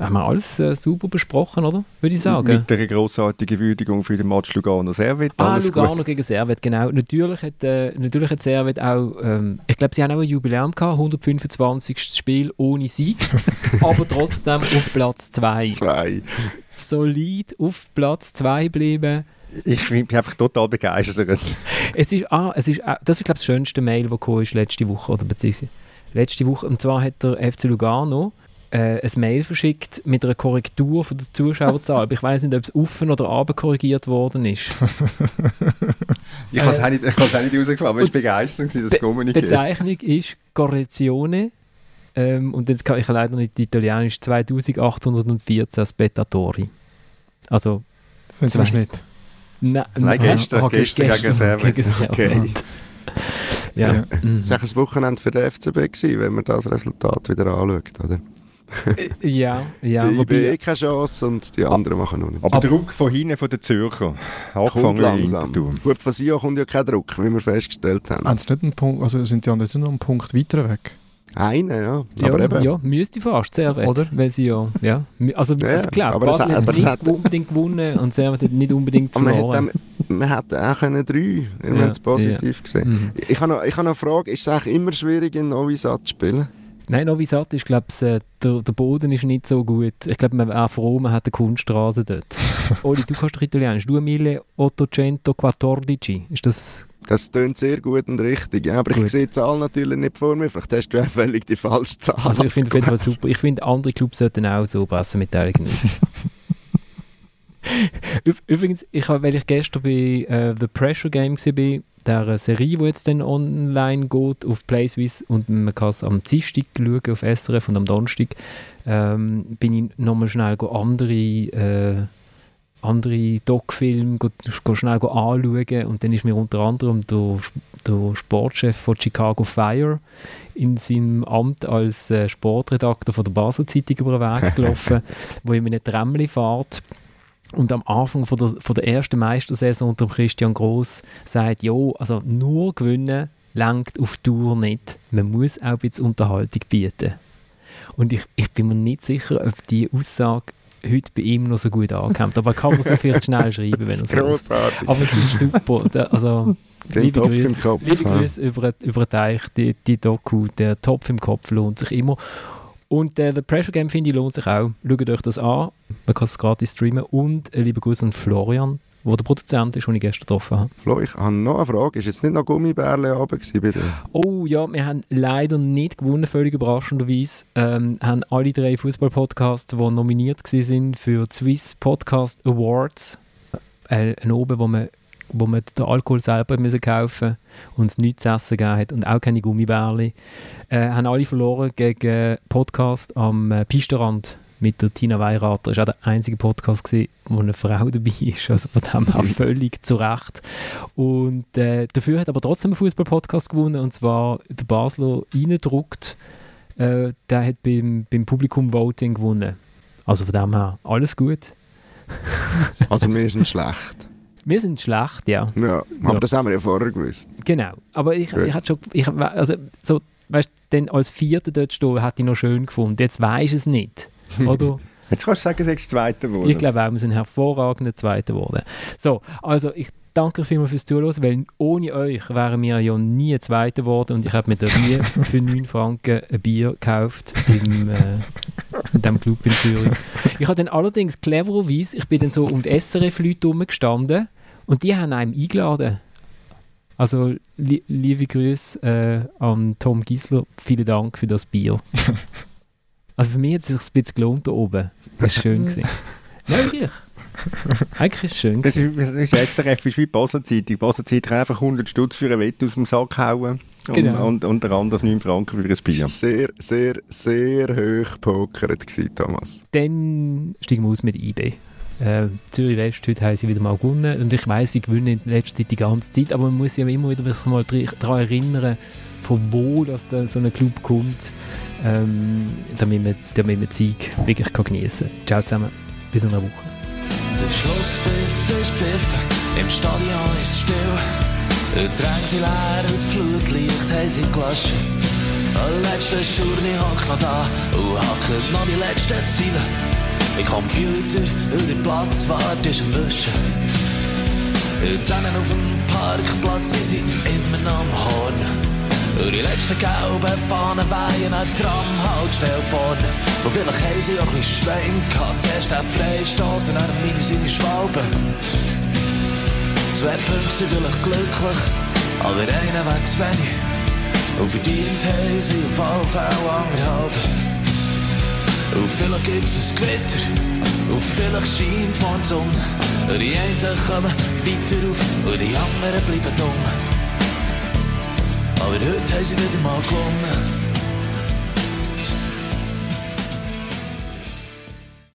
haben wir alles äh, super besprochen, oder? Würde ich sagen. Mit einer grossartigen Würdigung für den Match Lugano Servet. Ah, Lugano gut. gegen Servet, genau. Natürlich hat, äh, natürlich hat Servet auch, ähm, ich glaube, sie haben auch ein Jubiläum gehabt, 125. Spiel ohne Sieg, aber trotzdem auf Platz 2. Zwei. Solid auf Platz 2 geblieben. Ich bin einfach total begeistert. Es ist, ah, es ist, auch- das ist, glaube ich, das schönste Mail, das gekommen ist letzte Woche, oder beziehungsweise letzte Woche. Und zwar hat der FC Lugano äh, ein Mail verschickt mit einer Korrektur von der Zuschauerzahl. Aber ich weiß nicht, ob es offen oder runter korrigiert worden ist. Ich habe es auch nicht, ich auch nicht rausgefunden, aber ich war begeistert, gewesen, das Kommuniqué. Bezeichnung ist Correzione. Ähm, und jetzt kann ich leider nicht die Italienisch 2814 Spettatori. Also, Sind sie im. Schnitt? ne, Nein, ne- gestern, Ah, gestern, gegen Servet. gegen Servet. Okay. Ja. Ja. Mhm. Das war ein Wochenende für den FCB, gewesen, wenn man das Resultat wieder anschaut. Oder? ja, ja. die IB Wobei, eh keine Chance und die anderen machen noch nicht. Aber Druck von hinten von den Zürcher. Kommt Angefangen langsam. Gut, von Sion kommt ja kein Druck, wie wir festgestellt haben. Haben sie nicht einen Punkt, also sind die anderen jetzt noch einen Punkt weiter weg? Eine, ja. ja, Aber eben, ja, müsste fast Servet. Oder? Weil sie ja, ja. Also, Ja, klar, aber Basel hat- hat aber es nicht hat- unbedingt gewonnen und Servet hat nicht unbedingt verloren. Man hätte auch können drei, wir Ja, haben es positiv gesehen. Mhm. Ich habe noch, ich habe noch eine Frage, ist es eigentlich immer schwierig in Novi Sad zu spielen? Nein, Novi Sad ist, glaube ich, äh, der, der Boden ist nicht so gut. Ich glaube, man auch froh, man hat eine Kunststraße dort. Oli, du kannst doch Italienisch. Du mille ottocentoquattordici. Ist das... Das tönt sehr gut und richtig, ja, aber Gut. ich sehe die Zahl natürlich nicht vor mir, vielleicht hast du auch völlig die falsche Zahl. Also ich finde Fall super. Ich finde, andere Clubs sollten auch so Pressemitteilungen raus. Üb- Übrigens, ich habe, weil ich gestern bei äh, The Pressure Game war, der äh, Serie, die jetzt dann online geht auf PlaySwiss und man kann es am Dienstag schauen auf SRF und am Donnerstag, ähm, bin ich nochmal schnell andere, äh, andere Doc-Filme schnell go anschauen und dann ist mir unter anderem der, der Sportchef von Chicago Fire in seinem Amt als äh, Sportredakteur von der Basel Zeitung über den Weg gelaufen, wo in einem Tramli fährt und am Anfang von der, von der ersten Meistersaison unter Christian Gross sagt, jo, also nur gewinnen langt auf Tour nicht. Man muss auch ein bisschen Unterhaltung bieten. Und ich, ich bin mir nicht sicher, ob die Aussage heute bei ihm noch so gut ankommt. Aber kann man so vielleicht schnell schreiben, wenn er so ist. Grossartig. Aber es ist super. Also, Den liebe Topf Grüße, Kopf, liebe ja. Grüße über, über den Teich, die, die Doku, der Topf im Kopf lohnt sich immer. Und äh, The Pressure Game, finde ich, lohnt sich auch. Schaut euch das an. Man kann es gratis streamen. Und äh, liebe Grüße an Florian, der der Produzent ist, den ich gestern getroffen habe. Flo, ich habe noch eine Frage. Ist jetzt nicht noch Gummibärle runter bei dir? Oh ja, wir haben leider nicht gewonnen, völlig überraschenderweise. Ähm, haben alle drei Fußball-Podcasts, die nominiert waren für die Swiss Podcast Awards, äh, oben, wo man, wo man den Alkohol selber müssen kaufen und es nichts zu essen gegeben hat und auch keine Gummibärli, äh, haben alle verloren gegen Podcast am äh, Pistenrand mit der Tina Weirater. Das war auch der einzige Podcast, gewesen, wo eine Frau dabei ist. Also von dem her völlig zu Recht. Und äh, dafür hat aber trotzdem ein Fußball-Podcast gewonnen, und zwar der Basler Eindruckt. Äh, der hat beim, beim Publikum-Voting gewonnen. Also von dem her alles gut. Also wir sind schlecht. Wir sind schlecht, ja. Ja, aber Ja. das haben wir ja vorher gewusst. Genau. Aber ich, ich hatte schon, ich, also so, weißt, dann als Vierter dort stehen, hätte ich noch schön gefunden. Jetzt du es nicht, oder? Jetzt kannst du sagen, du bist Zweiter geworden. ich glaube auch, wir sind hervorragender Zweiter geworden. So, also ich danke euch vielmals fürs Zuhören, weil ohne euch wären wir ja nie Zweiter geworden und ich habe mir da nie für 9 Franken ein Bier gekauft im, äh, in diesem Club in Zürich. Ich habe dann allerdings clevererweise, ich bin dann so um die SRF-Leute rumgestanden und die haben einem eingeladen. Also li liebe Grüße äh, an Tom Giesler, vielen Dank für das Bier. Also für mich hat es sich ein bisschen gelohnt da oben. Das war schön. gewesen. Nein, wirklich. Eigentlich ist es schön. Das gewesen. ist, das ist jetzt wie die Basler Zeitung. Die Basler Zeitung einfach 100 Stutz für ein Wett aus dem Sack hauen. Genau. Und, und unter anderem 9 Franken für ein Bier. Sehr, sehr, sehr hoch gepokert gewesen, Thomas. Dann steigen wir aus mit IB. Äh, Zürich West, heute haben sie wieder mal gewonnen. Und ich weiss, sie gewinnen in letzter Zeit die ganze Zeit, aber man muss sich immer wieder mal daran erinnern, von wo dass da so ein Club kommt, ähm, damit, man, damit man die Sieg wirklich kann geniessen kann. Ciao zusammen, bis in einer Woche. Der Schlusspfiff ist pfiffen, im Stadion ist es still. Die Dränge sind leer und das Flutlicht haben sie gelassen. Ein letzter Schurni hockt noch da und hackt noch die letzten Ziele. Im Computer und der Platzwart ist am Wischen. Dann auf dem Parkplatz sind sie immer noch am Horn. Und die letzten gelben Fahnen weihen an Tramhaltestelle vorne. Und vielleicht haben sie auch ein bisschen Schwein gehabt. Zuerst der Freistoß und dann meine seine Schwalbe. Zwei Punkte sind vielleicht glücklich, aber einer zu wenig. Und verdient haben sie auf alle Fälle anderthalb. Und vielleicht gibt's ein Gewitter, und vielleicht scheint morgen die Sonne. Und die einen kommen weiter auf, und die anderen bleiben dumm. Aber heute haben sie wieder mal gewonnen.